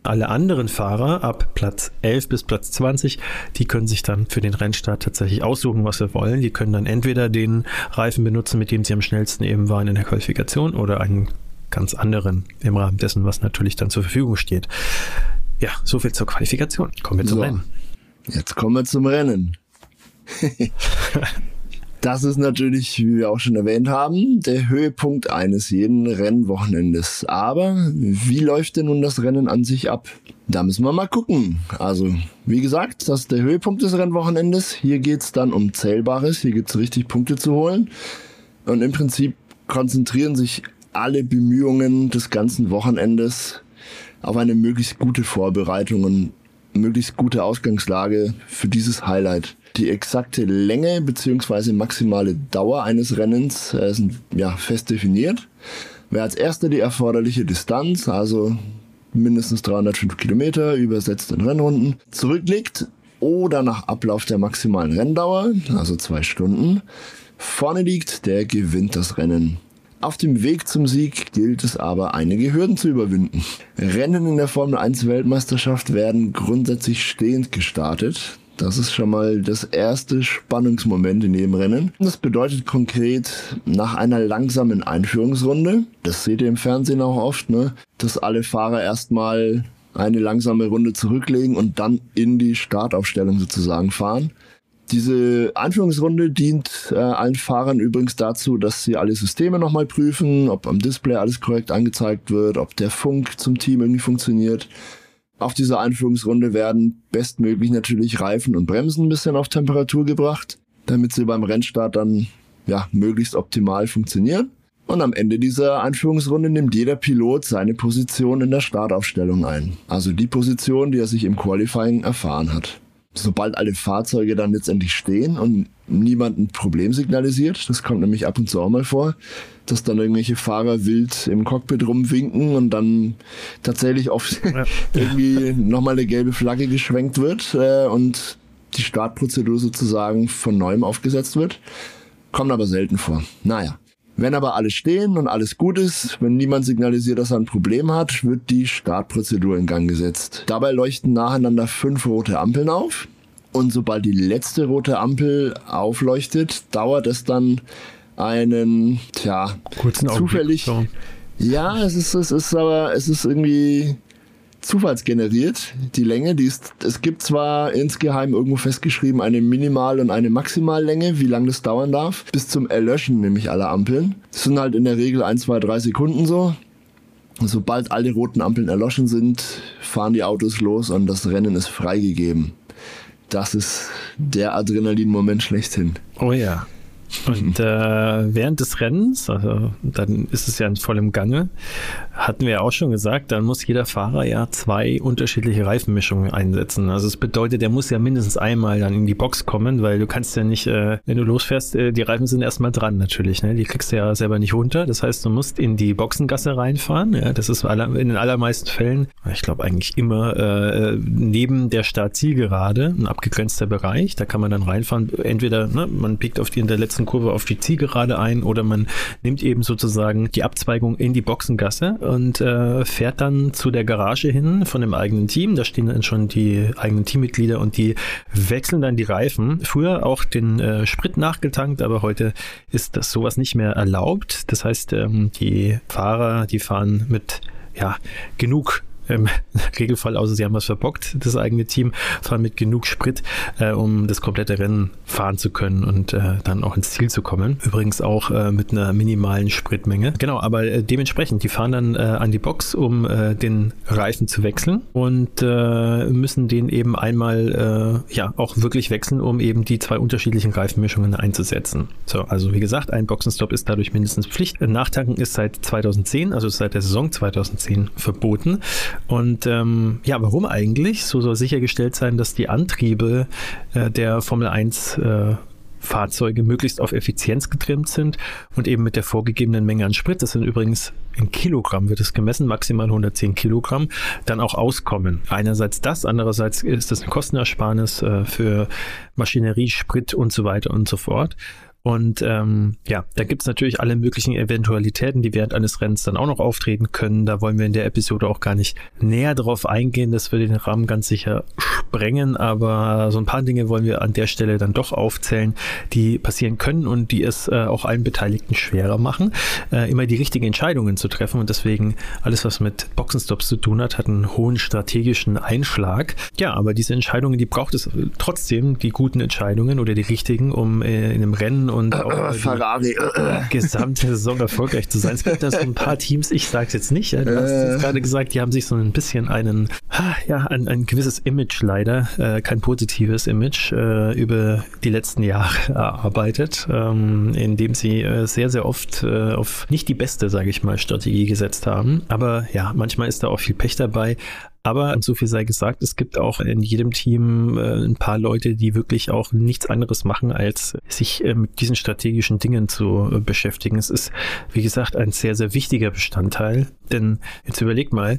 Alle anderen Fahrer ab Platz 11 bis Platz 20, die können sich dann für den Rennstart tatsächlich aussuchen, was sie wollen. Die können dann entweder den Reifen benutzen, mit dem sie am schnellsten eben waren in der Qualifikation oder einen ganz anderen im Rahmen dessen, was natürlich dann zur Verfügung steht. Ja, soviel zur Qualifikation. Kommen wir zum so, Rennen. Jetzt kommen wir zum Rennen. Das ist natürlich, wie wir auch schon erwähnt haben, der Höhepunkt eines jeden Rennwochenendes. Aber wie läuft denn nun das Rennen an sich ab? Da müssen wir mal gucken. Also, wie gesagt, das ist der Höhepunkt des Rennwochenendes. Hier geht's dann um Zählbares. Hier gibt's richtig Punkte zu holen. Und im Prinzip konzentrieren sich alle Bemühungen des ganzen Wochenendes auf eine möglichst gute Vorbereitung und möglichst gute Ausgangslage für dieses Highlight. Die exakte Länge bzw. maximale Dauer eines Rennens äh, sind ja fest definiert. Wer als erster die erforderliche Distanz, also mindestens 305 Kilometer, übersetzt in Rennrunden, zurücklegt oder nach Ablauf der maximalen Renndauer, also zwei Stunden, vorne liegt, der gewinnt das Rennen. Auf dem Weg zum Sieg gilt es aber, einige Hürden zu überwinden. Rennen in der Formel 1 Weltmeisterschaft werden grundsätzlich stehend gestartet. Das ist schon mal das erste Spannungsmoment in jedem Rennen. Das bedeutet konkret nach einer langsamen Einführungsrunde, das seht ihr im Fernsehen auch oft, ne, dass alle Fahrer erstmal eine langsame Runde zurücklegen und dann in die Startaufstellung sozusagen fahren. Diese Einführungsrunde dient äh, allen Fahrern übrigens dazu, dass sie alle Systeme nochmal prüfen, ob am Display alles korrekt angezeigt wird, ob der Funk zum Team irgendwie funktioniert. Auf dieser Einführungsrunde werden bestmöglich natürlich Reifen und Bremsen ein bisschen auf Temperatur gebracht, damit sie beim Rennstart dann ja möglichst optimal funktionieren. Und am Ende dieser Einführungsrunde nimmt jeder Pilot seine Position in der Startaufstellung ein. Also die Position, die er sich im Qualifying erfahren hat. Sobald alle Fahrzeuge dann letztendlich stehen und niemand ein Problem signalisiert, das kommt nämlich ab und zu auch mal vor, dass dann irgendwelche Fahrer wild im Cockpit rumwinken und dann tatsächlich oft ja. irgendwie nochmal eine gelbe Flagge geschwenkt wird äh, und die Startprozedur sozusagen von neuem aufgesetzt wird. Kommt aber selten vor. Naja. Wenn aber alle stehen und alles gut ist, wenn niemand signalisiert, dass er ein Problem hat, wird die Startprozedur in Gang gesetzt. Dabei leuchten nacheinander fünf rote Ampeln auf. Und sobald die letzte rote Ampel aufleuchtet, dauert es dann einen, tja, Kurzen zufällig. Ja, es ist, es ist aber, es ist irgendwie zufallsgeneriert, die Länge. Die ist, es gibt zwar insgeheim irgendwo festgeschrieben eine Minimal- und eine Maximallänge, wie lange das dauern darf, bis zum Erlöschen nämlich aller Ampeln. Das sind halt in der Regel ein, zwei, drei Sekunden so. Sobald alle roten Ampeln erloschen sind, fahren die Autos los und das Rennen ist freigegeben. Das ist der Adrenalin-Moment schlechthin. Oh ja. Und äh, während des Rennens, also dann ist es ja in vollem Gange, hatten wir ja auch schon gesagt, dann muss jeder Fahrer ja zwei unterschiedliche Reifenmischungen einsetzen. Also es bedeutet, er muss ja mindestens einmal dann in die Box kommen, weil du kannst ja nicht, äh, wenn du losfährst, äh, die Reifen sind erstmal dran natürlich, ne? Die kriegst du ja selber nicht runter. Das heißt, du musst in die Boxengasse reinfahren. Ja, das ist in den allermeisten Fällen, ich glaube eigentlich immer äh, neben der Startzielgerade, ein abgegrenzter Bereich. Da kann man dann reinfahren. Entweder ne, man biegt auf die in der letzten Kurve auf die Zielgerade ein oder man nimmt eben sozusagen die Abzweigung in die Boxengasse und äh, fährt dann zu der Garage hin von dem eigenen Team. Da stehen dann schon die eigenen Teammitglieder und die wechseln dann die Reifen. Früher auch den äh, Sprit nachgetankt, aber heute ist das sowas nicht mehr erlaubt. Das heißt, ähm, die Fahrer, die fahren mit ja, genug im Regelfall, außer sie haben was verbockt, das eigene Team, fahren mit genug Sprit, äh, um das komplette Rennen fahren zu können und äh, dann auch ins Ziel zu kommen. Übrigens auch äh, mit einer minimalen Spritmenge. Genau, aber äh, dementsprechend, die fahren dann äh, an die Box, um äh, den Reifen zu wechseln und äh, müssen den eben einmal äh, ja auch wirklich wechseln, um eben die zwei unterschiedlichen Reifenmischungen einzusetzen. So, also wie gesagt, ein Boxenstopp ist dadurch mindestens Pflicht. Nachtanken ist seit 2010, also seit der Saison 2010 verboten. Und ähm, ja, warum eigentlich? So soll sichergestellt sein, dass die Antriebe äh, der Formel 1 äh, Fahrzeuge möglichst auf Effizienz getrimmt sind und eben mit der vorgegebenen Menge an Sprit, das sind übrigens in Kilogramm wird es gemessen, maximal 110 Kilogramm, dann auch auskommen. Einerseits das, andererseits ist das eine Kostenersparnis äh, für Maschinerie, Sprit und so weiter und so fort. Und ähm, ja, da gibt's natürlich alle möglichen Eventualitäten, die während eines Rennens dann auch noch auftreten können. Da wollen wir in der Episode auch gar nicht näher drauf eingehen. Das würde den Rahmen ganz sicher sprengen, aber so ein paar Dinge wollen wir an der Stelle dann doch aufzählen, die passieren können und die es äh, auch allen Beteiligten schwerer machen, äh, immer die richtigen Entscheidungen zu treffen. Und deswegen alles, was mit Boxenstops zu tun hat, hat einen hohen strategischen Einschlag. Ja, aber diese Entscheidungen, die braucht es trotzdem, die guten Entscheidungen oder die richtigen, um äh, in einem Rennen und äh, auch Ferrari. Äh, gesamte Saison erfolgreich zu sein. Es gibt da so ein paar Teams, ich sage es jetzt nicht, du hast jetzt gerade gesagt, die haben sich so ein bisschen einen, ja, ein, ein gewisses Image leider, äh, kein positives Image, äh, über die letzten Jahre erarbeitet, ähm, indem sie äh, sehr, sehr oft äh, auf nicht die beste, sage ich mal, Strategie gesetzt haben. Aber ja, manchmal ist da auch viel Pech dabei. Aber so viel sei gesagt, es gibt auch in jedem Team äh, ein paar Leute, die wirklich auch nichts anderes machen, als sich äh, mit diesen strategischen Dingen zu äh, beschäftigen. Es ist, wie gesagt, ein sehr, sehr wichtiger Bestandteil. Denn jetzt überleg mal,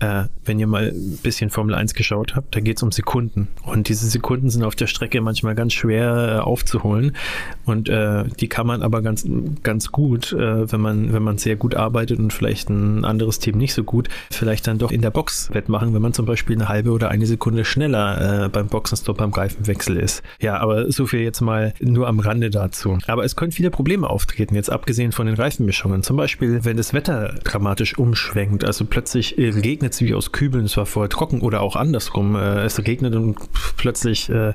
äh, wenn ihr mal ein bisschen Formel 1 geschaut habt, da geht es um Sekunden. Und diese Sekunden sind auf der Strecke manchmal ganz schwer äh, aufzuholen. Und äh, die kann man aber ganz, ganz gut, äh, wenn man, wenn man sehr gut arbeitet und vielleicht ein anderes Team nicht so gut, vielleicht dann doch in der Box wettmachen, wenn man zum Beispiel eine halbe oder eine Sekunde schneller äh, beim Boxenstopp, beim Reifenwechsel ist. Ja, aber so viel jetzt mal nur am Rande dazu. Aber es können viele Probleme auftreten, jetzt abgesehen von den Reifenmischungen. Zum Beispiel, wenn das Wetter dramatisch umschwenkt, also plötzlich regnet regnet es wie aus Kübeln, es war vorher trocken oder auch andersrum. Äh, es regnet und plötzlich äh,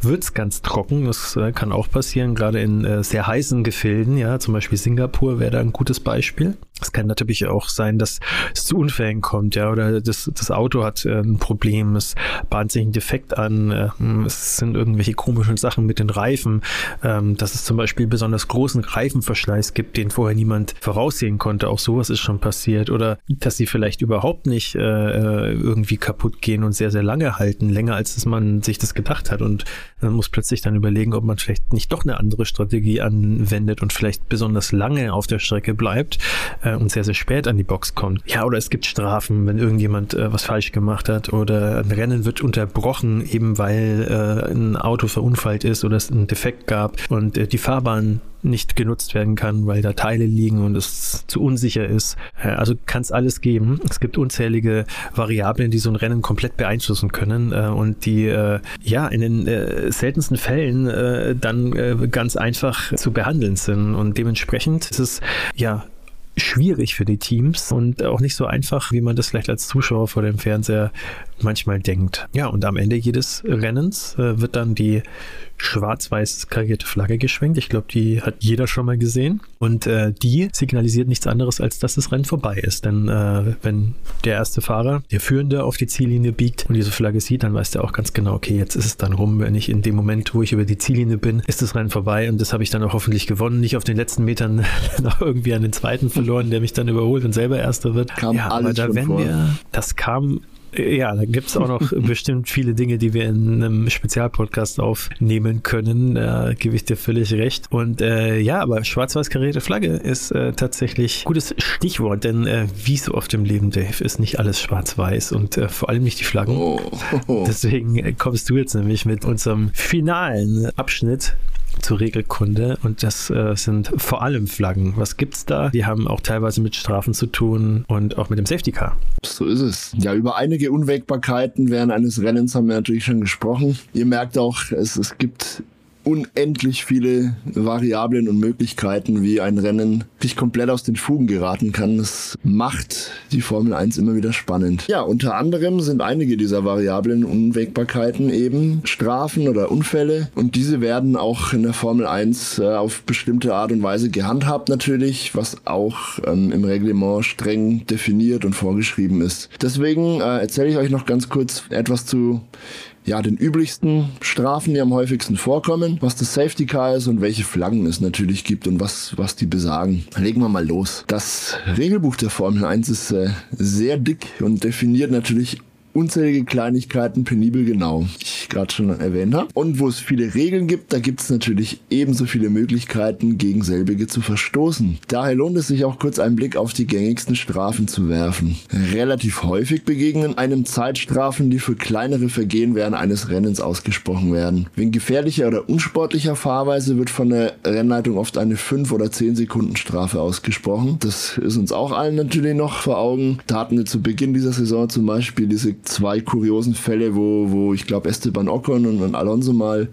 wird es ganz trocken. Das äh, kann auch passieren, gerade in äh, sehr heißen Gefilden, ja, zum Beispiel Singapur wäre da ein gutes Beispiel. Es kann natürlich auch sein, dass es zu Unfällen kommt, ja, oder das, das Auto hat ein Problem, es bahnt sich ein Defekt an, äh, es sind irgendwelche komischen Sachen mit den Reifen, ähm, dass es zum Beispiel besonders großen Reifenverschleiß gibt, den vorher niemand voraussehen konnte. Auch sowas ist schon passiert. Oder dass sie vielleicht überhaupt nicht äh, äh irgendwie kaputt gehen und sehr, sehr lange halten, länger als dass man sich das gedacht hat. Und man muss plötzlich dann überlegen, ob man vielleicht nicht doch eine andere Strategie anwendet und vielleicht besonders lange auf der Strecke bleibt. Äh, und sehr, sehr spät an die Box kommt. Ja, oder es gibt Strafen, wenn irgendjemand äh, was falsch gemacht hat oder ein Rennen wird unterbrochen, eben weil äh, ein Auto verunfallt ist oder es einen Defekt gab und äh, die Fahrbahn nicht genutzt werden kann, weil da Teile liegen und es zu unsicher ist. Äh, also kann es alles geben. Es gibt unzählige Variablen, die so ein Rennen komplett beeinflussen können äh, und die äh, ja in den seltensten Fällen dann ganz einfach zu behandeln sind. Und dementsprechend ist es ja schwierig für die Teams und auch nicht so einfach, wie man das vielleicht als Zuschauer vor dem Fernseher manchmal denkt. Ja, und am Ende jedes Rennens äh, wird dann die schwarz-weiß karierte Flagge geschwenkt. Ich glaube, die hat jeder schon mal gesehen. Und äh, die signalisiert nichts anderes, als dass das Rennen vorbei ist. Denn äh, wenn der erste Fahrer, der Führende, auf die Ziellinie biegt und diese Flagge sieht, dann weiß der auch ganz genau, okay, jetzt ist es dann rum. Wenn ich in dem Moment, wo ich über die Ziellinie bin, ist das Rennen vorbei und das habe ich dann auch hoffentlich gewonnen. Nicht auf den letzten Metern noch irgendwie an den zweiten verloren, der mich dann überholt und selber Erster wird. Kam ja, alles aber da, wenn vor. wir, das kam ja, da gibt's auch noch bestimmt viele Dinge, die wir in einem Spezialpodcast aufnehmen können. Da gebe ich dir völlig recht. Und äh, ja, aber schwarz-weiß karierte Flagge ist äh, tatsächlich gutes Stichwort, denn äh, wie so oft im Leben, Dave, ist nicht alles schwarz-weiß und äh, vor allem nicht die Flaggen. Oh. Deswegen kommst du jetzt nämlich mit unserem finalen Abschnitt zur Regelkunde und das äh, sind vor allem Flaggen. Was gibt's da? Die haben auch teilweise mit Strafen zu tun und auch mit dem Safety Car. So ist es. Ja, über einige Unwägbarkeiten während eines Rennens haben wir natürlich schon gesprochen. Ihr merkt auch, es, es gibt unendlich viele Variablen und Möglichkeiten, wie ein Rennen sich komplett aus den Fugen geraten kann. Das macht die Formel 1 immer wieder spannend. Ja, unter anderem sind einige dieser Variablen Unwägbarkeiten eben Strafen oder Unfälle und diese werden auch in der Formel 1 äh, auf bestimmte Art und Weise gehandhabt natürlich, was auch ähm, im Reglement streng definiert und vorgeschrieben ist. Deswegen äh, erzähle ich euch noch ganz kurz etwas zu ja, den üblichsten Strafen, die am häufigsten vorkommen, was das Safety Car ist und welche Flaggen es natürlich gibt und was, was die besagen. Legen wir mal los. Das Regelbuch der Formel 1 ist äh, sehr dick und definiert natürlich unzählige Kleinigkeiten penibel genau, ich gerade schon erwähnt habe. Und wo es viele Regeln gibt, da gibt es natürlich ebenso viele Möglichkeiten, gegen selbige zu verstoßen. Daher lohnt es sich auch kurz einen Blick auf die gängigsten Strafen zu werfen. Relativ häufig begegnen einem Zeitstrafen, die für kleinere Vergehen während eines Rennens ausgesprochen werden. Wegen gefährlicher oder unsportlicher Fahrweise wird von der Rennleitung oft eine 5 oder 10 Sekunden Strafe ausgesprochen. Das ist uns auch allen natürlich noch vor Augen. Da hatten wir zu Beginn dieser Saison zum Beispiel diese zwei kuriosen Fälle, wo, wo ich glaube Esteban Ocon und, Alonso mal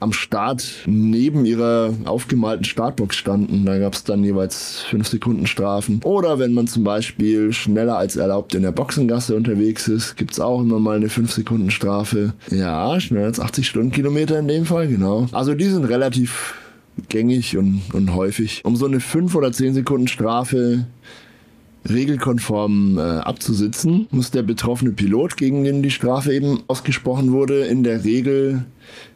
am Start neben ihrer aufgemalten Startbox standen. Da gab es dann jeweils 5 Sekunden Strafen. Oder wenn man zum Beispiel schneller als erlaubt in der Boxengasse unterwegs ist, gibt es auch immer mal eine 5 Sekunden Strafe. Ja, schneller als 80 Stundenkilometer in dem Fall, genau. Also die sind relativ gängig und, und häufig. Um so eine 5 oder 10 Sekunden Strafe regelkonform äh, abzusitzen, muss der betroffene Pilot, gegen den die Strafe eben ausgesprochen wurde, in der Regel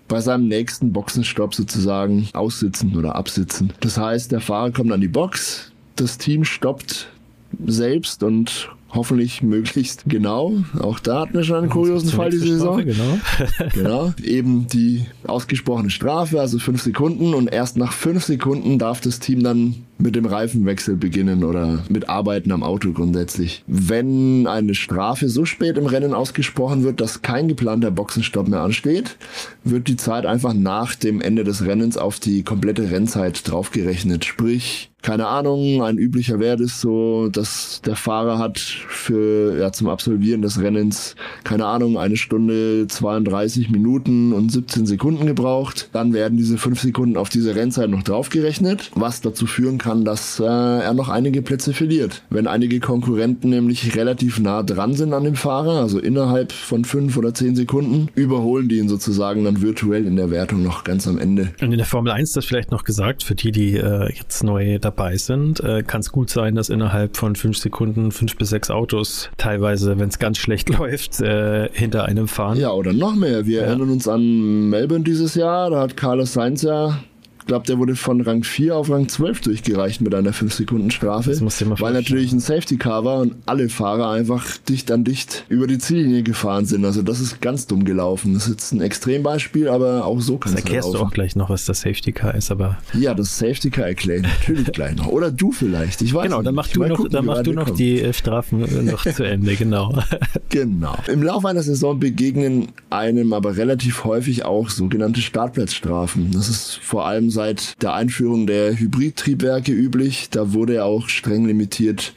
bei seinem nächsten Boxenstopp sozusagen aussitzen oder absitzen. Das heißt, der Fahrer kommt an die Box, das Team stoppt selbst und hoffentlich möglichst genau. Auch da hatten wir schon einen kuriosen Fall diese Saison. Genau. genau. Eben die ausgesprochene Strafe, also fünf Sekunden und erst nach fünf Sekunden darf das Team dann mit dem Reifenwechsel beginnen oder mit Arbeiten am Auto grundsätzlich. Wenn eine Strafe so spät im Rennen ausgesprochen wird, dass kein geplanter Boxenstopp mehr ansteht, wird die Zeit einfach nach dem Ende des Rennens auf die komplette Rennzeit draufgerechnet. Sprich, keine Ahnung, ein üblicher Wert ist so, dass der Fahrer hat für ja, zum Absolvieren des Rennens, keine Ahnung, eine Stunde 32 Minuten und 17 Sekunden gebraucht. Dann werden diese 5 Sekunden auf diese Rennzeit noch draufgerechnet, was dazu führen kann, kann, dass äh, er noch einige Plätze verliert. Wenn einige Konkurrenten nämlich relativ nah dran sind an dem Fahrer, also innerhalb von fünf oder zehn Sekunden, überholen die ihn sozusagen dann virtuell in der Wertung noch ganz am Ende. Und in der Formel 1 das vielleicht noch gesagt, für die, die äh, jetzt neu dabei sind, äh, kann es gut sein, dass innerhalb von fünf Sekunden fünf bis sechs Autos teilweise, wenn es ganz schlecht läuft, äh, hinter einem fahren. Ja, oder noch mehr. Wir ja. erinnern uns an Melbourne dieses Jahr, da hat Carlos Sainz ja glaube, der wurde von Rang 4 auf Rang 12 durchgereicht mit einer 5-Sekunden-Strafe. Weil natürlich ein Safety-Car war und alle Fahrer einfach dicht an dicht über die Ziellinie gefahren sind. Also das ist ganz dumm gelaufen. Das ist jetzt ein Extrembeispiel, aber auch so kann es Erklärst du auch gleich noch, was das Safety-Car ist, aber... Ja, das Safety-Car erkläre ich natürlich gleich noch. Oder du vielleicht, ich weiß Genau, dann mach du noch, gucken, dann mach du noch die äh, Strafen noch zu Ende, genau. genau. Im Laufe einer Saison begegnen einem aber relativ häufig auch sogenannte Startplatzstrafen. Das ist vor allem so seit der Einführung der Hybridtriebwerke üblich. Da wurde auch streng limitiert,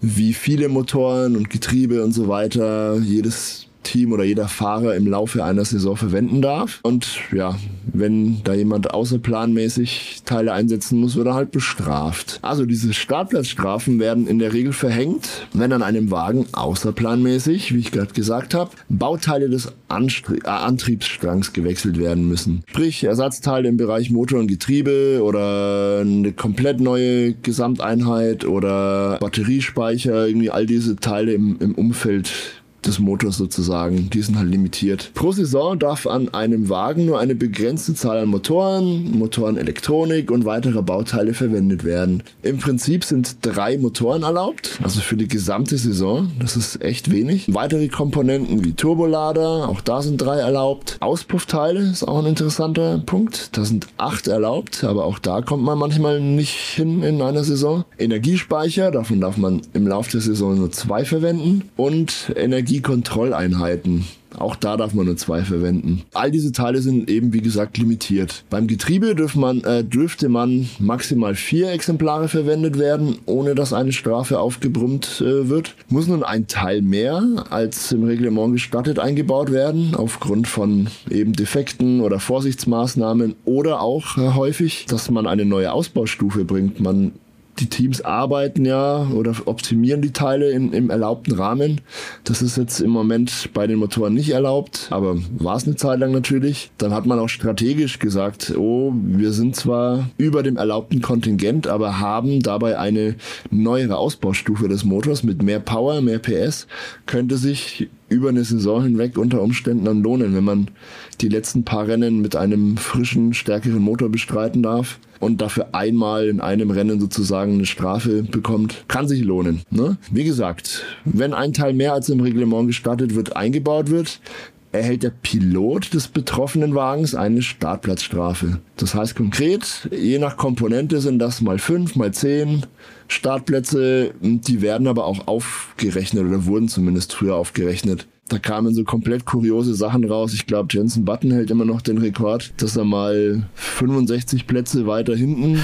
wie viele Motoren und Getriebe und so weiter jedes Team oder jeder Fahrer im Laufe einer Saison verwenden darf. Und ja, wenn da jemand außerplanmäßig Teile einsetzen muss, wird er halt bestraft. Also diese Startplatzstrafen werden in der Regel verhängt, wenn an einem Wagen außerplanmäßig, wie ich gerade gesagt habe, Bauteile des Anstrie äh, Antriebsstrangs gewechselt werden müssen. Sprich Ersatzteile im Bereich Motor und Getriebe oder eine komplett neue Gesamteinheit oder Batteriespeicher, irgendwie all diese Teile im, im Umfeld des Motors sozusagen. Die sind halt limitiert. Pro Saison darf an einem Wagen nur eine begrenzte Zahl an Motoren, Motorenelektronik und weitere Bauteile verwendet werden. Im Prinzip sind drei Motoren erlaubt, also für die gesamte Saison. Das ist echt wenig. Weitere Komponenten wie Turbolader, auch da sind drei erlaubt. Auspuffteile ist auch ein interessanter Punkt. Da sind acht erlaubt, aber auch da kommt man manchmal nicht hin in einer Saison. Energiespeicher, davon darf man im Laufe der Saison nur zwei verwenden. Und Energie Energiekontrolleinheiten. Auch da darf man nur zwei verwenden. All diese Teile sind eben, wie gesagt, limitiert. Beim Getriebe dürfte man, äh, dürfte man maximal vier Exemplare verwendet werden, ohne dass eine Strafe aufgebrummt äh, wird. Muss nun ein Teil mehr als im Reglement gestattet eingebaut werden, aufgrund von eben Defekten oder Vorsichtsmaßnahmen oder auch äh, häufig, dass man eine neue Ausbaustufe bringt. Man die Teams arbeiten ja oder optimieren die Teile in, im erlaubten Rahmen. Das ist jetzt im Moment bei den Motoren nicht erlaubt, aber war es eine Zeit lang natürlich. Dann hat man auch strategisch gesagt, oh, wir sind zwar über dem erlaubten Kontingent, aber haben dabei eine neuere Ausbaustufe des Motors mit mehr Power, mehr PS, könnte sich über eine Saison hinweg unter Umständen dann lohnen, wenn man die letzten paar Rennen mit einem frischen, stärkeren Motor bestreiten darf und dafür einmal in einem Rennen sozusagen eine Strafe bekommt, kann sich lohnen. Ne? Wie gesagt, wenn ein Teil mehr als im Reglement gestattet wird, eingebaut wird, erhält der Pilot des betroffenen Wagens eine Startplatzstrafe. Das heißt konkret, je nach Komponente sind das mal fünf, mal zehn Startplätze, die werden aber auch aufgerechnet oder wurden zumindest früher aufgerechnet. Da kamen so komplett kuriose Sachen raus. Ich glaube, Jensen Button hält immer noch den Rekord, dass er mal 65 Plätze weiter hinten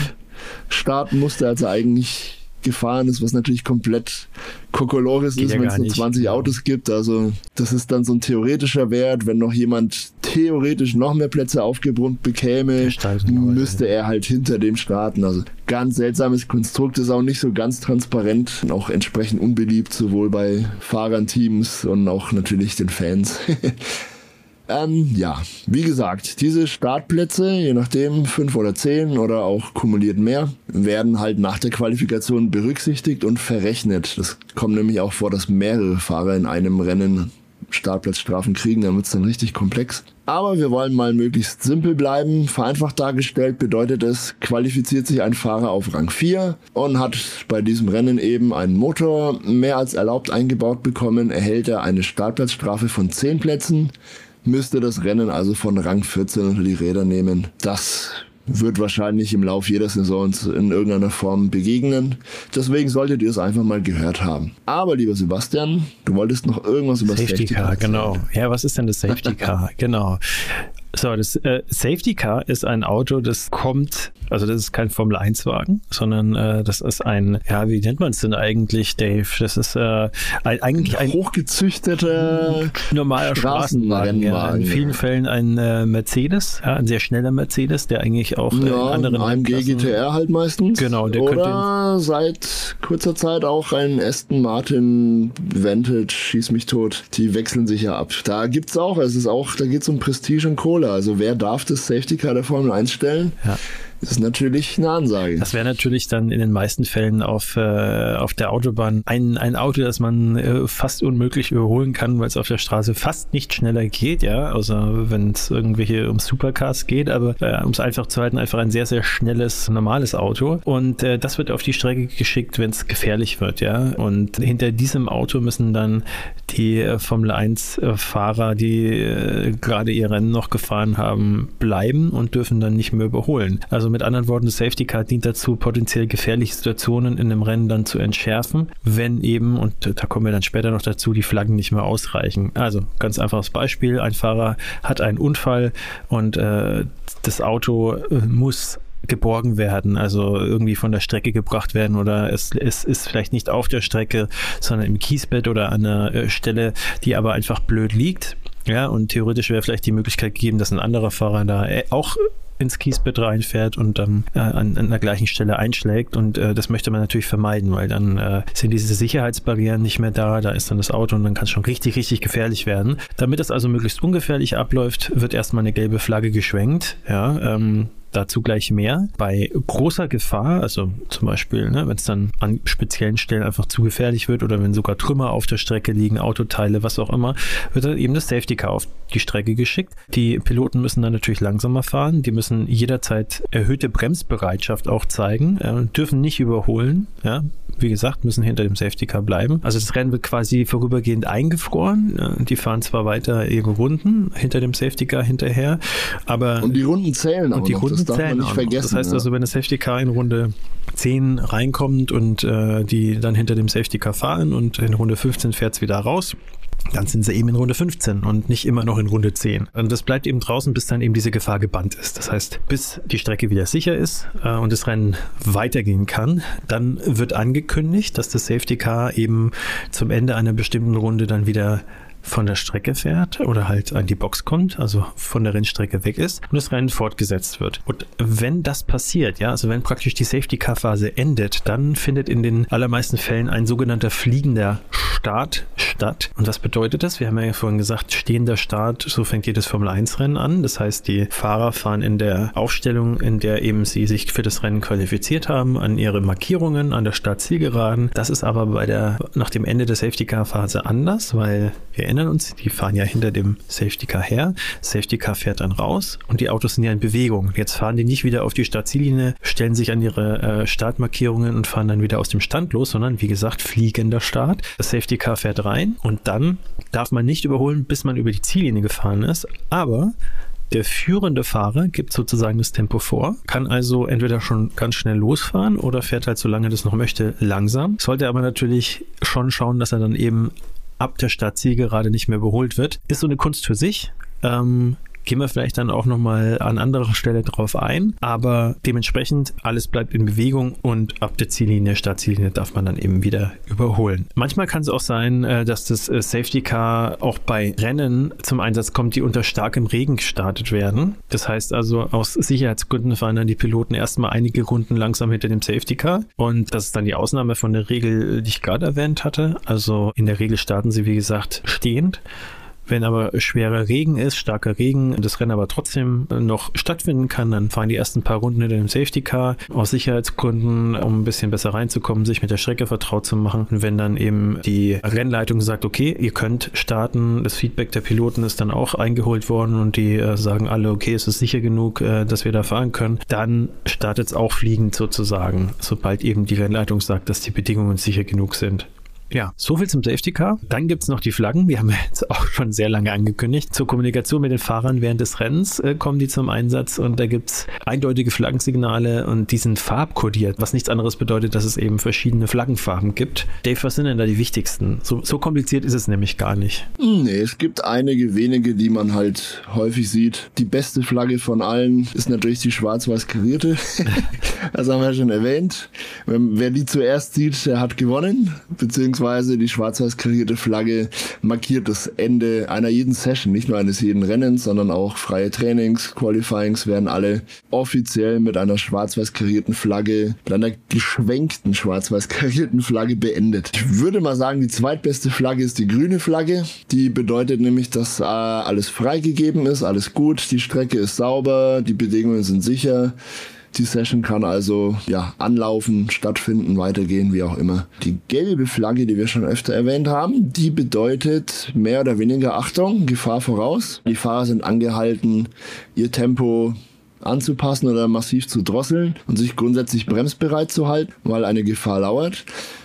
starten musste, als er eigentlich gefahren ist, was natürlich komplett Kokolores ist, ja wenn es nur 20 Autos gibt. Also das ist dann so ein theoretischer Wert. Wenn noch jemand theoretisch noch mehr Plätze aufgebrummt bekäme, müsste er halt hinter dem starten. Also ganz seltsames Konstrukt, ist auch nicht so ganz transparent und auch entsprechend unbeliebt, sowohl bei Fahrern, Teams und auch natürlich den Fans. Ähm, ja, wie gesagt, diese Startplätze, je nachdem fünf oder zehn oder auch kumuliert mehr, werden halt nach der Qualifikation berücksichtigt und verrechnet. Das kommt nämlich auch vor, dass mehrere Fahrer in einem Rennen Startplatzstrafen kriegen, dann wird es dann richtig komplex. Aber wir wollen mal möglichst simpel bleiben. Vereinfacht dargestellt bedeutet es, qualifiziert sich ein Fahrer auf Rang 4 und hat bei diesem Rennen eben einen Motor mehr als erlaubt eingebaut bekommen, erhält er eine Startplatzstrafe von 10 Plätzen müsste das Rennen also von Rang 14 unter die Räder nehmen. Das wird wahrscheinlich im Lauf jeder Saison in irgendeiner Form begegnen. Deswegen solltet ihr es einfach mal gehört haben. Aber lieber Sebastian, du wolltest noch irgendwas über Safety, Safety Car, Car genau. Ja, was ist denn das Safety Car? genau. So, das äh, Safety Car ist ein Auto, das kommt, also das ist kein Formel 1 Wagen, sondern äh, das ist ein, ja, wie nennt man es denn eigentlich, Dave? Das ist äh, ein, eigentlich ein hochgezüchteter normaler Straßenwagen. Ja, in vielen Fällen ein äh, Mercedes, ja, ein sehr schneller Mercedes, der eigentlich auch äh, ja, in anderen AMG GTR halt meistens. Genau, der Oder seit kurzer Zeit auch ein Aston Martin Vantage, schieß mich tot. Die wechseln sich ja ab. Da gibt's auch, es ist auch, da geht's um Prestige und. Rolle. Also wer darf das Safety Car der Formel 1 stellen? Ja. Das ist natürlich eine Ansage. Das wäre natürlich dann in den meisten Fällen auf, äh, auf der Autobahn ein, ein Auto, das man äh, fast unmöglich überholen kann, weil es auf der Straße fast nicht schneller geht, ja, außer wenn es irgendwelche um Supercars geht, aber äh, um es einfach zu halten, einfach ein sehr, sehr schnelles, normales Auto. Und äh, das wird auf die Strecke geschickt, wenn es gefährlich wird, ja. Und hinter diesem Auto müssen dann die äh, Formel 1-Fahrer, äh, die äh, gerade ihr Rennen noch gefahren haben, bleiben und dürfen dann nicht mehr überholen. Also mit anderen Worten, das Safety Car dient dazu, potenziell gefährliche Situationen in einem Rennen dann zu entschärfen, wenn eben, und da kommen wir dann später noch dazu, die Flaggen nicht mehr ausreichen. Also ganz einfaches Beispiel, ein Fahrer hat einen Unfall und äh, das Auto äh, muss geborgen werden, also irgendwie von der Strecke gebracht werden oder es, es ist vielleicht nicht auf der Strecke, sondern im Kiesbett oder an einer äh, Stelle, die aber einfach blöd liegt. Ja, und theoretisch wäre vielleicht die Möglichkeit gegeben, dass ein anderer Fahrer da äh, auch ins Kiesbett reinfährt und dann äh, an, an der gleichen Stelle einschlägt. Und äh, das möchte man natürlich vermeiden, weil dann äh, sind diese Sicherheitsbarrieren nicht mehr da, da ist dann das Auto und dann kann es schon richtig, richtig gefährlich werden. Damit das also möglichst ungefährlich abläuft, wird erstmal eine gelbe Flagge geschwenkt. Ja, ähm, Dazu gleich mehr. Bei großer Gefahr, also zum Beispiel, ne, wenn es dann an speziellen Stellen einfach zu gefährlich wird oder wenn sogar Trümmer auf der Strecke liegen, Autoteile, was auch immer, wird dann eben das Safety Car auf die Strecke geschickt. Die Piloten müssen dann natürlich langsamer fahren. Die müssen jederzeit erhöhte Bremsbereitschaft auch zeigen, äh, dürfen nicht überholen. Ja, wie gesagt, müssen hinter dem Safety Car bleiben. Also das Rennen wird quasi vorübergehend eingefroren. Die fahren zwar weiter ihre Runden hinter dem Safety Car hinterher, aber und die Runden zählen und die noch, Runden das darf man nicht vergessen. Das heißt ja. also, wenn das Safety Car in Runde 10 reinkommt und äh, die dann hinter dem Safety Car fahren und in Runde 15 fährt es wieder raus, dann sind sie eben in Runde 15 und nicht immer noch in Runde 10. Und das bleibt eben draußen, bis dann eben diese Gefahr gebannt ist. Das heißt, bis die Strecke wieder sicher ist äh, und das Rennen weitergehen kann, dann wird angekündigt, dass das Safety Car eben zum Ende einer bestimmten Runde dann wieder von der Strecke fährt oder halt an die Box kommt, also von der Rennstrecke weg ist und das Rennen fortgesetzt wird. Und wenn das passiert, ja, also wenn praktisch die Safety Car Phase endet, dann findet in den allermeisten Fällen ein sogenannter fliegender Start statt. Und was bedeutet das? Wir haben ja vorhin gesagt, stehender Start, so fängt jedes Formel 1 Rennen an. Das heißt, die Fahrer fahren in der Aufstellung, in der eben sie sich für das Rennen qualifiziert haben, an ihre Markierungen, an der Startzielgeraden. Das ist aber bei der, nach dem Ende der Safety Car Phase anders, weil wir erinnern uns, die fahren ja hinter dem Safety Car her. Safety Car fährt dann raus und die Autos sind ja in Bewegung. Jetzt fahren die nicht wieder auf die Startziellinie, stellen sich an ihre äh, Startmarkierungen und fahren dann wieder aus dem Stand los, sondern wie gesagt, fliegender Start. Das Safety Car fährt rein und dann darf man nicht überholen, bis man über die Ziellinie gefahren ist. Aber der führende Fahrer gibt sozusagen das Tempo vor, kann also entweder schon ganz schnell losfahren oder fährt halt, solange das noch möchte, langsam. Sollte aber natürlich schon schauen, dass er dann eben ab der Startzielgerade nicht mehr überholt wird. Ist so eine Kunst für sich. Ähm, Gehen wir vielleicht dann auch nochmal an anderer Stelle drauf ein. Aber dementsprechend, alles bleibt in Bewegung und ab der Ziellinie, Startziellinie darf man dann eben wieder überholen. Manchmal kann es auch sein, äh, dass das äh, Safety Car auch bei Rennen zum Einsatz kommt, die unter starkem Regen gestartet werden. Das heißt also, aus Sicherheitsgründen fahren dann die Piloten erstmal einige Runden langsam hinter dem Safety Car. Und das ist dann die Ausnahme von der Regel, die ich gerade erwähnt hatte. Also in der Regel starten sie, wie gesagt, stehend. Wenn aber schwerer Regen ist, starker Regen, das Rennen aber trotzdem noch stattfinden kann, dann fahren die ersten paar Runden hinter dem Safety Car aus Sicherheitsgründen, um ein bisschen besser reinzukommen, sich mit der Strecke vertraut zu machen. Und wenn dann eben die Rennleitung sagt, okay, ihr könnt starten, das Feedback der Piloten ist dann auch eingeholt worden und die äh, sagen alle, okay, es ist sicher genug, äh, dass wir da fahren können, dann startet es auch fliegend sozusagen, sobald eben die Rennleitung sagt, dass die Bedingungen sicher genug sind. Ja, soviel zum Safety Car. Dann gibt es noch die Flaggen. Die haben wir jetzt auch schon sehr lange angekündigt. Zur Kommunikation mit den Fahrern während des Rennens äh, kommen die zum Einsatz und da gibt es eindeutige Flaggensignale und die sind farbkodiert, was nichts anderes bedeutet, dass es eben verschiedene Flaggenfarben gibt. Dave, was sind denn da die wichtigsten? So, so kompliziert ist es nämlich gar nicht. Nee, es gibt einige wenige, die man halt häufig sieht. Die beste Flagge von allen ist natürlich die schwarz-weiß karierte. das haben wir ja schon erwähnt. Wer die zuerst sieht, der hat gewonnen, beziehungsweise beziehungsweise die schwarz-weiß karierte Flagge markiert das Ende einer jeden Session, nicht nur eines jeden Rennens, sondern auch freie Trainings, Qualifyings werden alle offiziell mit einer schwarz-weiß karierten Flagge, mit einer geschwenkten schwarz-weiß karierten Flagge beendet. Ich würde mal sagen, die zweitbeste Flagge ist die grüne Flagge. Die bedeutet nämlich, dass äh, alles freigegeben ist, alles gut, die Strecke ist sauber, die Bedingungen sind sicher. Die Session kann also ja anlaufen, stattfinden, weitergehen, wie auch immer. Die gelbe Flagge, die wir schon öfter erwähnt haben, die bedeutet mehr oder weniger Achtung, Gefahr voraus. Die Fahrer sind angehalten, ihr Tempo anzupassen oder massiv zu drosseln und sich grundsätzlich bremsbereit zu halten, weil eine Gefahr lauert.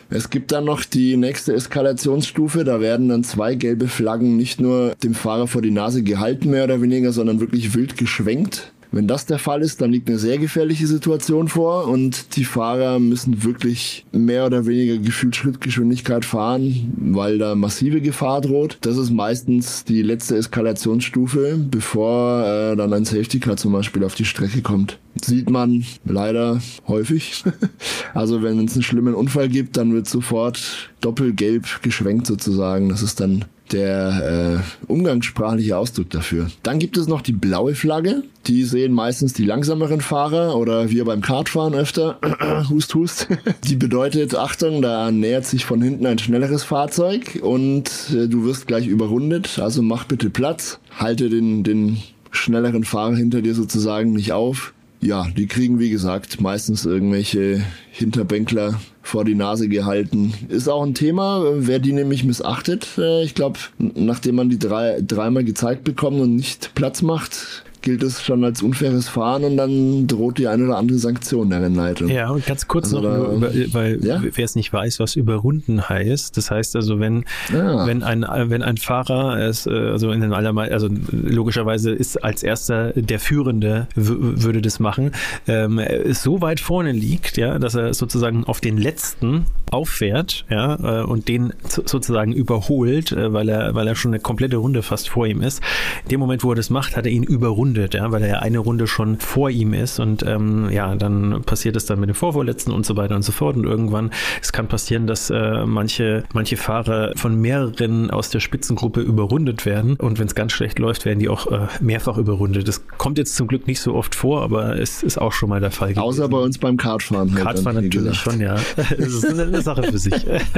Es gibt dann noch die nächste Eskalationsstufe. Da werden dann zwei gelbe Flaggen nicht nur dem Fahrer vor die Nase gehalten, mehr oder weniger, sondern wirklich wild geschwenkt. Wenn das der Fall ist, dann liegt eine sehr gefährliche Situation vor und die Fahrer müssen wirklich mehr oder weniger gefühlt Schrittgeschwindigkeit fahren, weil da massive Gefahr droht. Das ist meistens die letzte Eskalationsstufe, bevor äh, dann ein Safety Car zum Beispiel auf die Strecke kommt. Sieht man leider häufig. also wenn es einen schlimmen Unfall gibt, dann wird sofort doppelgelb geschwenkt sozusagen. Das ist dann der äh, umgangssprachliche Ausdruck dafür. Dann gibt es noch die blaue Flagge. Die sehen meistens die langsameren Fahrer oder wir beim Kartfahren öfter. hust, hust. die bedeutet, Achtung, da nähert sich von hinten ein schnelleres Fahrzeug und äh, du wirst gleich überrundet. Also mach bitte Platz. Halte den, den schnelleren Fahrer hinter dir sozusagen nicht auf. Ja, die kriegen wie gesagt meistens irgendwelche Hinterbänkler vor die Nase gehalten. Ist auch ein Thema, wer die nämlich missachtet. Äh, ich glaube, nachdem man die drei, dreimal gezeigt bekommt und nicht Platz macht, gilt es schon als unfaires Fahren und dann droht die eine oder andere Sanktion der Rennleitung. Ja, und ganz kurz also noch, über, weil ja? wer es nicht weiß, was überrunden heißt. Das heißt also, wenn, ja. wenn, ein, wenn ein Fahrer es, äh, also in den allermeisten, also logischerweise ist als erster der Führende würde das machen, ähm, ist so weit vorne liegt, ja, dass er sozusagen auf den letzten auffährt, ja, äh, und den sozusagen überholt, äh, weil er, weil er schon eine komplette Runde fast vor ihm ist. In dem Moment, wo er das macht, hat er ihn überrundet, ja, weil er ja eine Runde schon vor ihm ist und ähm, ja, dann passiert es dann mit dem Vorvorletzten und so weiter und so fort und irgendwann, es kann passieren, dass äh, manche, manche Fahrer von mehreren aus der Spitzengruppe überrundet werden und wenn es ganz schlecht läuft, werden die auch äh, mehrfach überrundet. Das kommt jetzt zum Glück nicht so oft vor, aber es ist auch schon mal der Fall gewesen. Außer bei uns beim Kartfahren. Halt Kartfahren natürlich gesagt. schon, ja. Das ist eine, eine Sache für sich.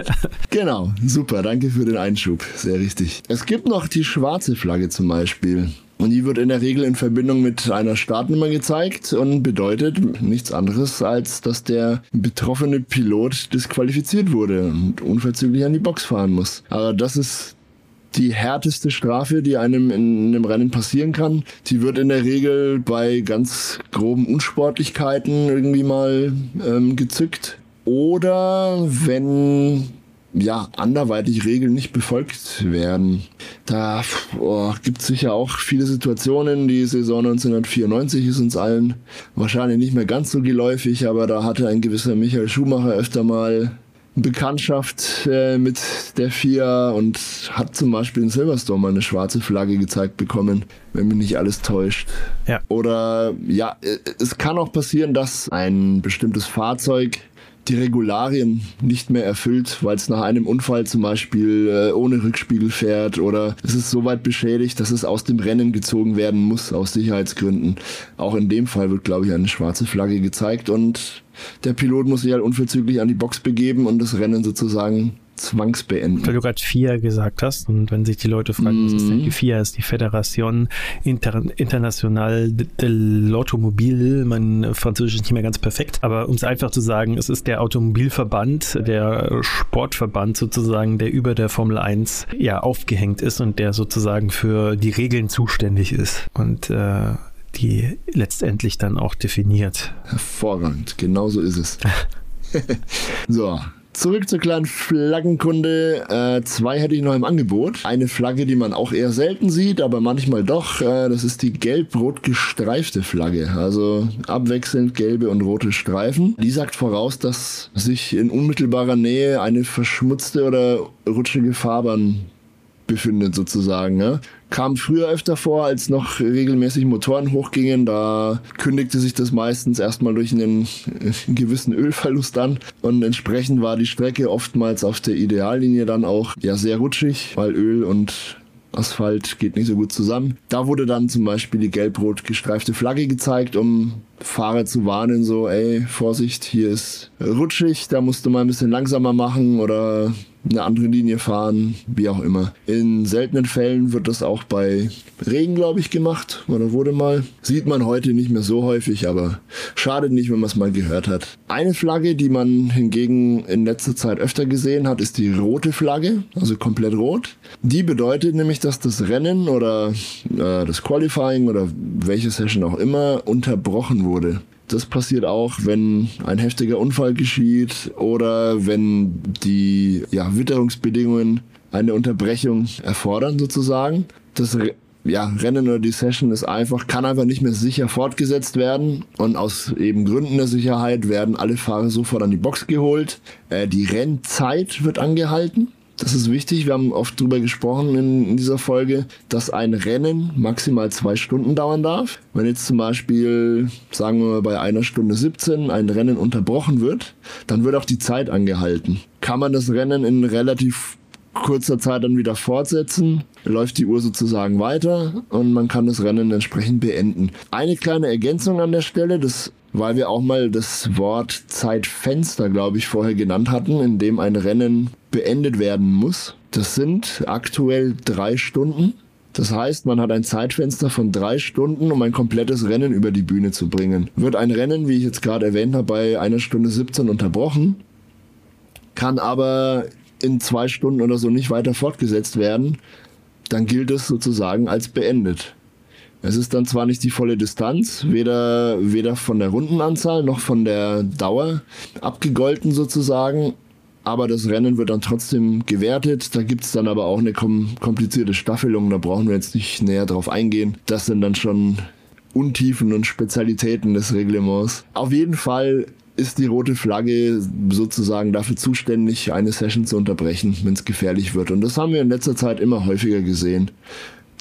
genau, super, danke für den Einschub, sehr richtig. Es gibt noch die schwarze Flagge zum Beispiel. Und die wird in der Regel in Verbindung mit einer Startnummer gezeigt und bedeutet nichts anderes, als dass der betroffene Pilot disqualifiziert wurde und unverzüglich an die Box fahren muss. Aber das ist die härteste Strafe, die einem in einem Rennen passieren kann. Die wird in der Regel bei ganz groben Unsportlichkeiten irgendwie mal ähm, gezückt. Oder wenn ja, anderweitig Regeln nicht befolgt werden. Da oh, gibt es sicher auch viele Situationen. Die Saison 1994 ist uns allen wahrscheinlich nicht mehr ganz so geläufig, aber da hatte ein gewisser Michael Schumacher öfter mal Bekanntschaft äh, mit der FIA und hat zum Beispiel in Silverstone mal eine schwarze Flagge gezeigt bekommen, wenn mich nicht alles täuscht. Ja. Oder ja, äh, es kann auch passieren, dass ein bestimmtes Fahrzeug die Regularien nicht mehr erfüllt, weil es nach einem Unfall zum Beispiel äh, ohne Rückspiegel fährt oder es ist so weit beschädigt, dass es aus dem Rennen gezogen werden muss aus Sicherheitsgründen. Auch in dem Fall wird, glaube ich, eine schwarze Flagge gezeigt und der Pilot muss sich halt unverzüglich an die Box begeben und das Rennen sozusagen zwangsbeenden. Weil du gerade FIA gesagt hast und wenn sich die Leute fragen, mm. was ist denn die mhm. FIA? Ist die Federation Inter Internationale de l'Automobile. Mein Französisch ist nicht mehr ganz perfekt, aber um es einfach zu sagen, es ist der Automobilverband, der Sportverband sozusagen, der über der Formel 1 ja aufgehängt ist und der sozusagen für die Regeln zuständig ist. Und äh, die letztendlich dann auch definiert. Hervorragend, genau so ist es. so, Zurück zur kleinen Flaggenkunde. Äh, zwei hätte ich noch im Angebot. Eine Flagge, die man auch eher selten sieht, aber manchmal doch. Äh, das ist die gelb-rot gestreifte Flagge. Also abwechselnd gelbe und rote Streifen. Die sagt voraus, dass sich in unmittelbarer Nähe eine verschmutzte oder rutschige Fahrbahn befindet sozusagen. Ne? Kam früher öfter vor, als noch regelmäßig Motoren hochgingen. Da kündigte sich das meistens erstmal durch einen gewissen Ölverlust an. Und entsprechend war die Strecke oftmals auf der Ideallinie dann auch ja sehr rutschig, weil Öl und Asphalt geht nicht so gut zusammen. Da wurde dann zum Beispiel die gelb-rot gestreifte Flagge gezeigt, um Fahrer zu warnen, so, ey, Vorsicht, hier ist rutschig, da musst du mal ein bisschen langsamer machen oder eine andere Linie fahren, wie auch immer. In seltenen Fällen wird das auch bei Regen, glaube ich, gemacht oder wurde mal. Sieht man heute nicht mehr so häufig, aber schadet nicht, wenn man es mal gehört hat. Eine Flagge, die man hingegen in letzter Zeit öfter gesehen hat, ist die rote Flagge, also komplett rot. Die bedeutet nämlich, dass das Rennen oder äh, das Qualifying oder welche Session auch immer unterbrochen wurde. Das passiert auch, wenn ein heftiger Unfall geschieht oder wenn die ja, Witterungsbedingungen eine Unterbrechung erfordern sozusagen. Das ja, Rennen oder die Session ist einfach, kann einfach nicht mehr sicher fortgesetzt werden. Und aus eben Gründen der Sicherheit werden alle Fahrer sofort an die Box geholt. Äh, die Rennzeit wird angehalten. Das ist wichtig. Wir haben oft darüber gesprochen in, in, dieser Folge, dass ein Rennen maximal zwei Stunden dauern darf. Wenn jetzt zum Beispiel, sagen wir mal, bei einer Stunde 17 ein Rennen unterbrochen wird, dann wird auch die Zeit angehalten. Kann man das Rennen in relativ kurzer Zeit dann wieder fortsetzen, läuft die Uhr sozusagen weiter und man kann das Rennen entsprechend beenden. Eine kleine Ergänzung an der Stelle, das weil wir auch mal das Wort Zeitfenster, glaube ich, vorher genannt hatten, in dem ein Rennen beendet werden muss. Das sind aktuell drei Stunden. Das heißt, man hat ein Zeitfenster von drei Stunden, um ein komplettes Rennen über die Bühne zu bringen. Wird ein Rennen, wie ich jetzt gerade erwähnt habe, bei einer Stunde 17 unterbrochen, kann aber in zwei Stunden oder so nicht weiter fortgesetzt werden, dann gilt es sozusagen als beendet. Es ist dann zwar nicht die volle Distanz, weder, weder von der Rundenanzahl noch von der Dauer abgegolten sozusagen, aber das Rennen wird dann trotzdem gewertet. Da gibt es dann aber auch eine kom komplizierte Staffelung, da brauchen wir jetzt nicht näher drauf eingehen. Das sind dann schon Untiefen und Spezialitäten des Reglements. Auf jeden Fall ist die rote Flagge sozusagen dafür zuständig, eine Session zu unterbrechen, wenn es gefährlich wird. Und das haben wir in letzter Zeit immer häufiger gesehen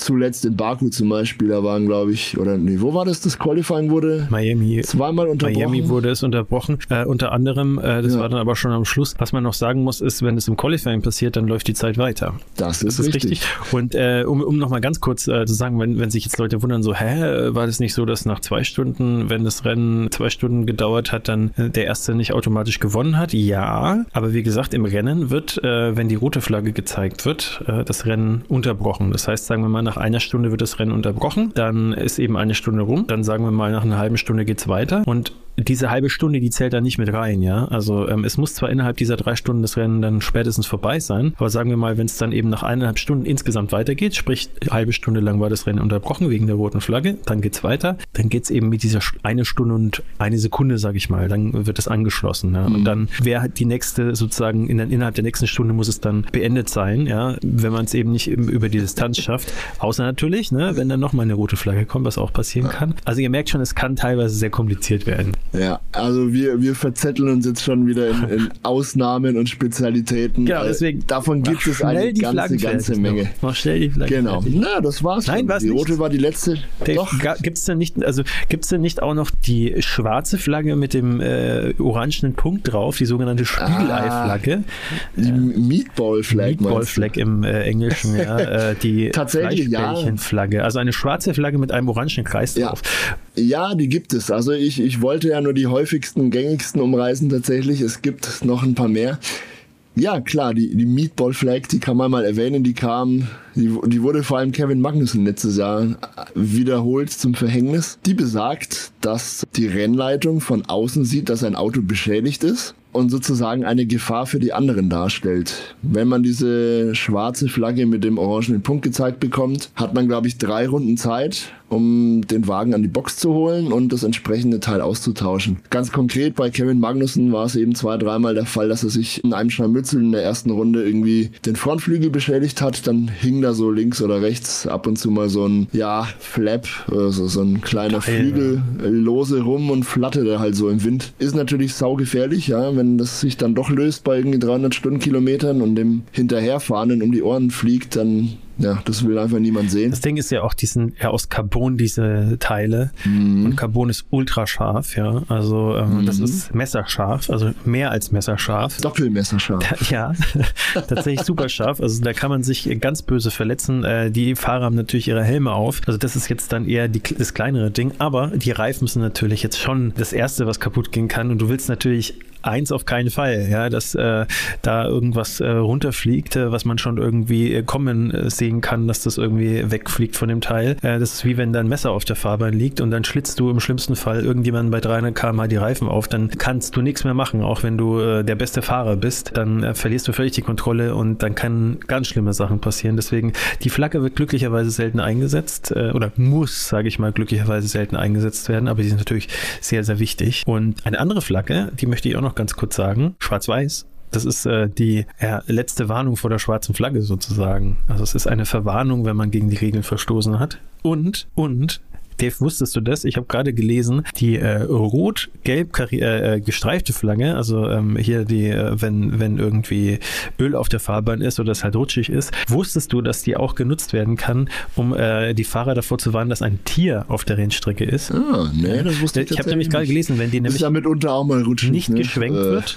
zuletzt in Baku zum Beispiel, da waren, glaube ich, oder nee, wo war das? Das Qualifying wurde Miami. zweimal unterbrochen. Miami wurde es unterbrochen. Äh, unter anderem, äh, das ja. war dann aber schon am Schluss. Was man noch sagen muss, ist, wenn es im Qualifying passiert, dann läuft die Zeit weiter. Das ist, das ist richtig. richtig. Und äh, um, um nochmal ganz kurz äh, zu sagen, wenn, wenn sich jetzt Leute wundern, so, hä, war das nicht so, dass nach zwei Stunden, wenn das Rennen zwei Stunden gedauert hat, dann äh, der Erste nicht automatisch gewonnen hat? Ja, aber wie gesagt, im Rennen wird, äh, wenn die rote Flagge gezeigt wird, das Rennen unterbrochen. Das heißt, sagen wir mal, nach einer Stunde wird das Rennen unterbrochen, dann ist eben eine Stunde rum, dann sagen wir mal, nach einer halben Stunde geht es weiter und diese halbe Stunde, die zählt da nicht mit rein, ja. Also ähm, es muss zwar innerhalb dieser drei Stunden das Rennen dann spätestens vorbei sein, aber sagen wir mal, wenn es dann eben nach eineinhalb Stunden insgesamt weitergeht, sprich eine halbe Stunde lang war das Rennen unterbrochen wegen der roten Flagge, dann geht es weiter, dann geht es eben mit dieser eine Stunde und eine Sekunde, sage ich mal, dann wird es angeschlossen, ja. Mhm. Und dann wäre die nächste sozusagen in, innerhalb der nächsten Stunde muss es dann beendet sein, ja, wenn man es eben nicht über die Distanz schafft, außer natürlich, ne, wenn dann nochmal eine rote Flagge kommt, was auch passieren kann. Also ihr merkt schon, es kann teilweise sehr kompliziert werden. Ja, also wir, wir verzetteln uns jetzt schon wieder in, in Ausnahmen und Spezialitäten. Genau, deswegen. Davon gibt es eine ganze, ganze Menge. Noch. Mach schnell die Flaggen Genau. Fertig. Na, das war's. Nein, was Die rote nicht. war die letzte. Doch. Gibt's denn nicht, also gibt's denn nicht auch noch die schwarze Flagge mit dem äh, orangenen Punkt drauf, die sogenannte Spiegelei-Flagge? Ah, die äh, Meatball-Flag. Meatball-Flag im äh, Englischen, ja. Äh, die Tatsächlich, ja. Flagge. Also eine schwarze Flagge mit einem orangen Kreis drauf. Ja, die gibt es. Also ich, ich wollte ja nur die häufigsten, gängigsten umreißen tatsächlich. Es gibt noch ein paar mehr. Ja, klar, die, die Meatball Flag, die kann man mal erwähnen, die kam, die, die wurde vor allem Kevin Magnussen letztes Jahr wiederholt zum Verhängnis. Die besagt, dass die Rennleitung von außen sieht, dass ein Auto beschädigt ist und sozusagen eine Gefahr für die anderen darstellt. Wenn man diese schwarze Flagge mit dem orangenen Punkt gezeigt bekommt, hat man, glaube ich, drei Runden Zeit, um den Wagen an die Box zu holen und das entsprechende Teil auszutauschen. Ganz konkret bei Kevin Magnussen war es eben zwei, dreimal der Fall, dass er sich in einem Scharmützel in der ersten Runde irgendwie den Frontflügel beschädigt hat. Dann hing da so links oder rechts ab und zu mal so ein, ja, Flap, also so ein kleiner Geil, Flügel ja. lose rum und flatterte halt so im Wind. Ist natürlich saugefährlich, ja, wenn das sich dann doch löst bei irgendwie 300 Stundenkilometern und dem Hinterherfahrenden um die Ohren fliegt, dann ja, das will einfach niemand sehen. Das Ding ist ja auch diesen, ja, aus Carbon diese Teile. Mhm. Und Carbon ist ultra scharf, ja. Also ähm, mhm. das ist messerscharf, also mehr als messerscharf. Doppelmesserscharf. Ja, tatsächlich super scharf. Also da kann man sich ganz böse verletzen. Äh, die Fahrer haben natürlich ihre Helme auf. Also das ist jetzt dann eher die, das kleinere Ding. Aber die Reifen sind natürlich jetzt schon das Erste, was kaputt gehen kann. Und du willst natürlich eins auf keinen Fall, ja, dass äh, da irgendwas äh, runterfliegt, äh, was man schon irgendwie äh, kommen äh, sehen kann, dass das irgendwie wegfliegt von dem Teil. Äh, das ist wie wenn da ein Messer auf der Fahrbahn liegt und dann schlitzt du im schlimmsten Fall irgendjemanden bei 300 km die Reifen auf, dann kannst du nichts mehr machen, auch wenn du äh, der beste Fahrer bist, dann äh, verlierst du völlig die Kontrolle und dann kann ganz schlimme Sachen passieren. Deswegen, die Flagge wird glücklicherweise selten eingesetzt äh, oder muss, sage ich mal, glücklicherweise selten eingesetzt werden, aber die ist natürlich sehr, sehr wichtig. Und eine andere Flagge, die möchte ich auch noch ganz kurz sagen. Schwarz-Weiß. Das ist äh, die ja, letzte Warnung vor der schwarzen Flagge sozusagen. Also es ist eine Verwarnung, wenn man gegen die Regeln verstoßen hat. Und, und Dave, wusstest du das? Ich habe gerade gelesen, die äh, rot-gelb äh, äh, gestreifte Flagge, also ähm, hier die, äh, wenn, wenn irgendwie Öl auf der Fahrbahn ist oder es halt rutschig ist, wusstest du, dass die auch genutzt werden kann, um äh, die Fahrer davor zu warnen, dass ein Tier auf der Rennstrecke ist? Ah, nee, das wusste ich Ich habe nämlich gerade gelesen, wenn die nämlich ja mitunter auch mal rutschig, nicht ne? geschwenkt äh. wird,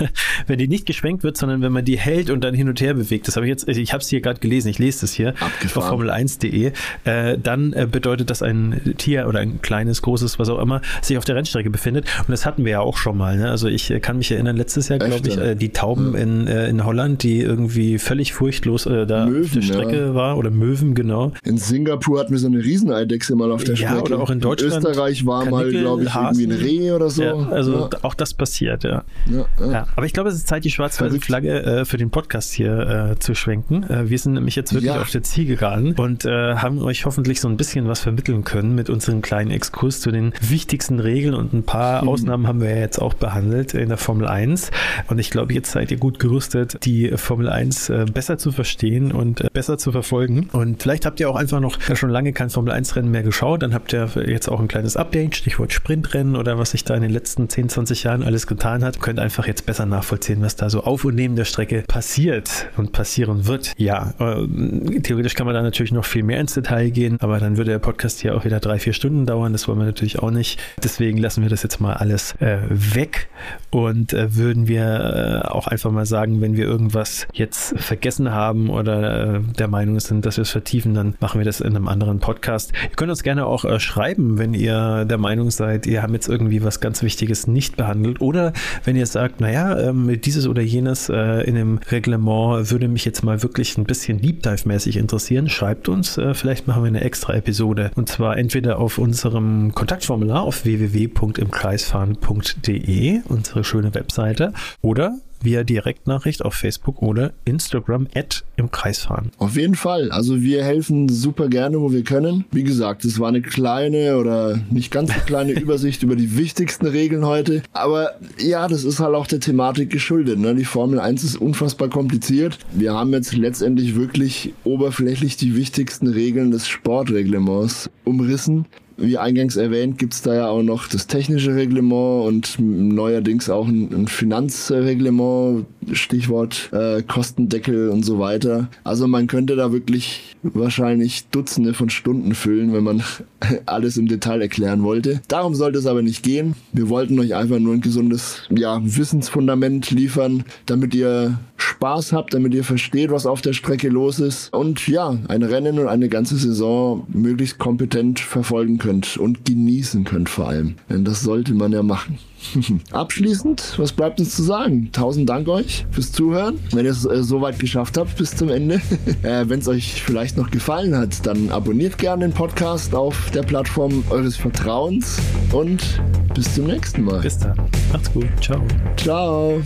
wenn die nicht geschwenkt wird, sondern wenn man die hält und dann hin und her bewegt, das habe ich jetzt, ich habe es hier gerade gelesen, ich lese das hier Abgefahren. auf Formel1.de, äh, dann äh, bedeutet das ein ein Tier oder ein kleines, großes, was auch immer, sich auf der Rennstrecke befindet. Und das hatten wir ja auch schon mal. Ne? Also ich kann mich erinnern, letztes Jahr, glaube ich, äh, die Tauben ja. in, äh, in Holland, die irgendwie völlig furchtlos äh, da Möwen, auf der Strecke ja. war oder Möwen, genau. In Singapur hatten wir so eine Rieseneidechse mal auf der Strecke. Ja, oder auch in Deutschland. In Österreich war Kanickel, mal, glaube ich, Hasen. irgendwie ein Reh oder so. Ja, also auch das passiert, ja. Aber ich glaube, es ist Zeit, die schwarz-weiße Flagge äh, für den Podcast hier äh, zu schwenken. Äh, wir sind nämlich jetzt wirklich auf der Zielgeraden und äh, haben euch hoffentlich so ein bisschen was vermitteln können mit unserem kleinen Exkurs zu den wichtigsten Regeln und ein paar mhm. Ausnahmen haben wir ja jetzt auch behandelt in der Formel 1. Und ich glaube, jetzt seid ihr gut gerüstet, die Formel 1 äh, besser zu verstehen und äh, besser zu verfolgen. Und vielleicht habt ihr auch einfach noch schon lange kein Formel 1 Rennen mehr geschaut. Dann habt ihr jetzt auch ein kleines Update, Stichwort Sprintrennen oder was sich da in den letzten 10, 20 Jahren alles getan hat. Könnt einfach jetzt besser nachvollziehen, was da so auf und neben der Strecke passiert und passieren wird. Ja, äh, theoretisch kann man da natürlich noch viel mehr ins Detail gehen, aber dann würde der Podcast hier auch wieder drei, vier Stunden dauern. Das wollen wir natürlich auch nicht. Deswegen lassen wir das jetzt mal alles äh, weg und äh, würden wir äh, auch einfach mal sagen, wenn wir irgendwas jetzt vergessen haben oder äh, der Meinung sind, dass wir es vertiefen, dann machen wir das in einem anderen Podcast. Ihr könnt uns gerne auch äh, schreiben, wenn ihr der Meinung seid, ihr habt jetzt irgendwie was ganz Wichtiges nicht behandelt oder wenn ihr sagt, naja, ähm, dieses oder jenes äh, in dem Reglement würde mich jetzt mal wirklich ein bisschen Deep Dive-mäßig interessieren, schreibt uns. vielleicht machen wir eine extra Episode und zwar entweder auf unserem Kontaktformular auf www.imkreisfahren.de, unsere schöne Webseite, oder via Direktnachricht auf Facebook oder Instagram at im Kreis fahren. Auf jeden Fall. Also wir helfen super gerne, wo wir können. Wie gesagt, es war eine kleine oder nicht ganz so kleine Übersicht über die wichtigsten Regeln heute. Aber ja, das ist halt auch der Thematik geschuldet. Ne? Die Formel 1 ist unfassbar kompliziert. Wir haben jetzt letztendlich wirklich oberflächlich die wichtigsten Regeln des Sportreglements umrissen. Wie eingangs erwähnt, gibt es da ja auch noch das technische Reglement und neuerdings auch ein, ein Finanzreglement, Stichwort äh, Kostendeckel und so weiter. Also man könnte da wirklich wahrscheinlich Dutzende von Stunden füllen, wenn man alles im Detail erklären wollte. Darum sollte es aber nicht gehen. Wir wollten euch einfach nur ein gesundes ja, Wissensfundament liefern, damit ihr Spaß habt, damit ihr versteht, was auf der Strecke los ist und ja, ein Rennen und eine ganze Saison möglichst kompetent verfolgen könnt und genießen könnt vor allem. Denn das sollte man ja machen. Abschließend, was bleibt uns zu sagen? Tausend Dank euch fürs Zuhören. Wenn ihr es äh, so weit geschafft habt bis zum Ende. äh, Wenn es euch vielleicht noch gefallen hat, dann abonniert gerne den Podcast auf der Plattform eures Vertrauens und bis zum nächsten Mal. Bis dann. Macht's gut. Ciao. Ciao.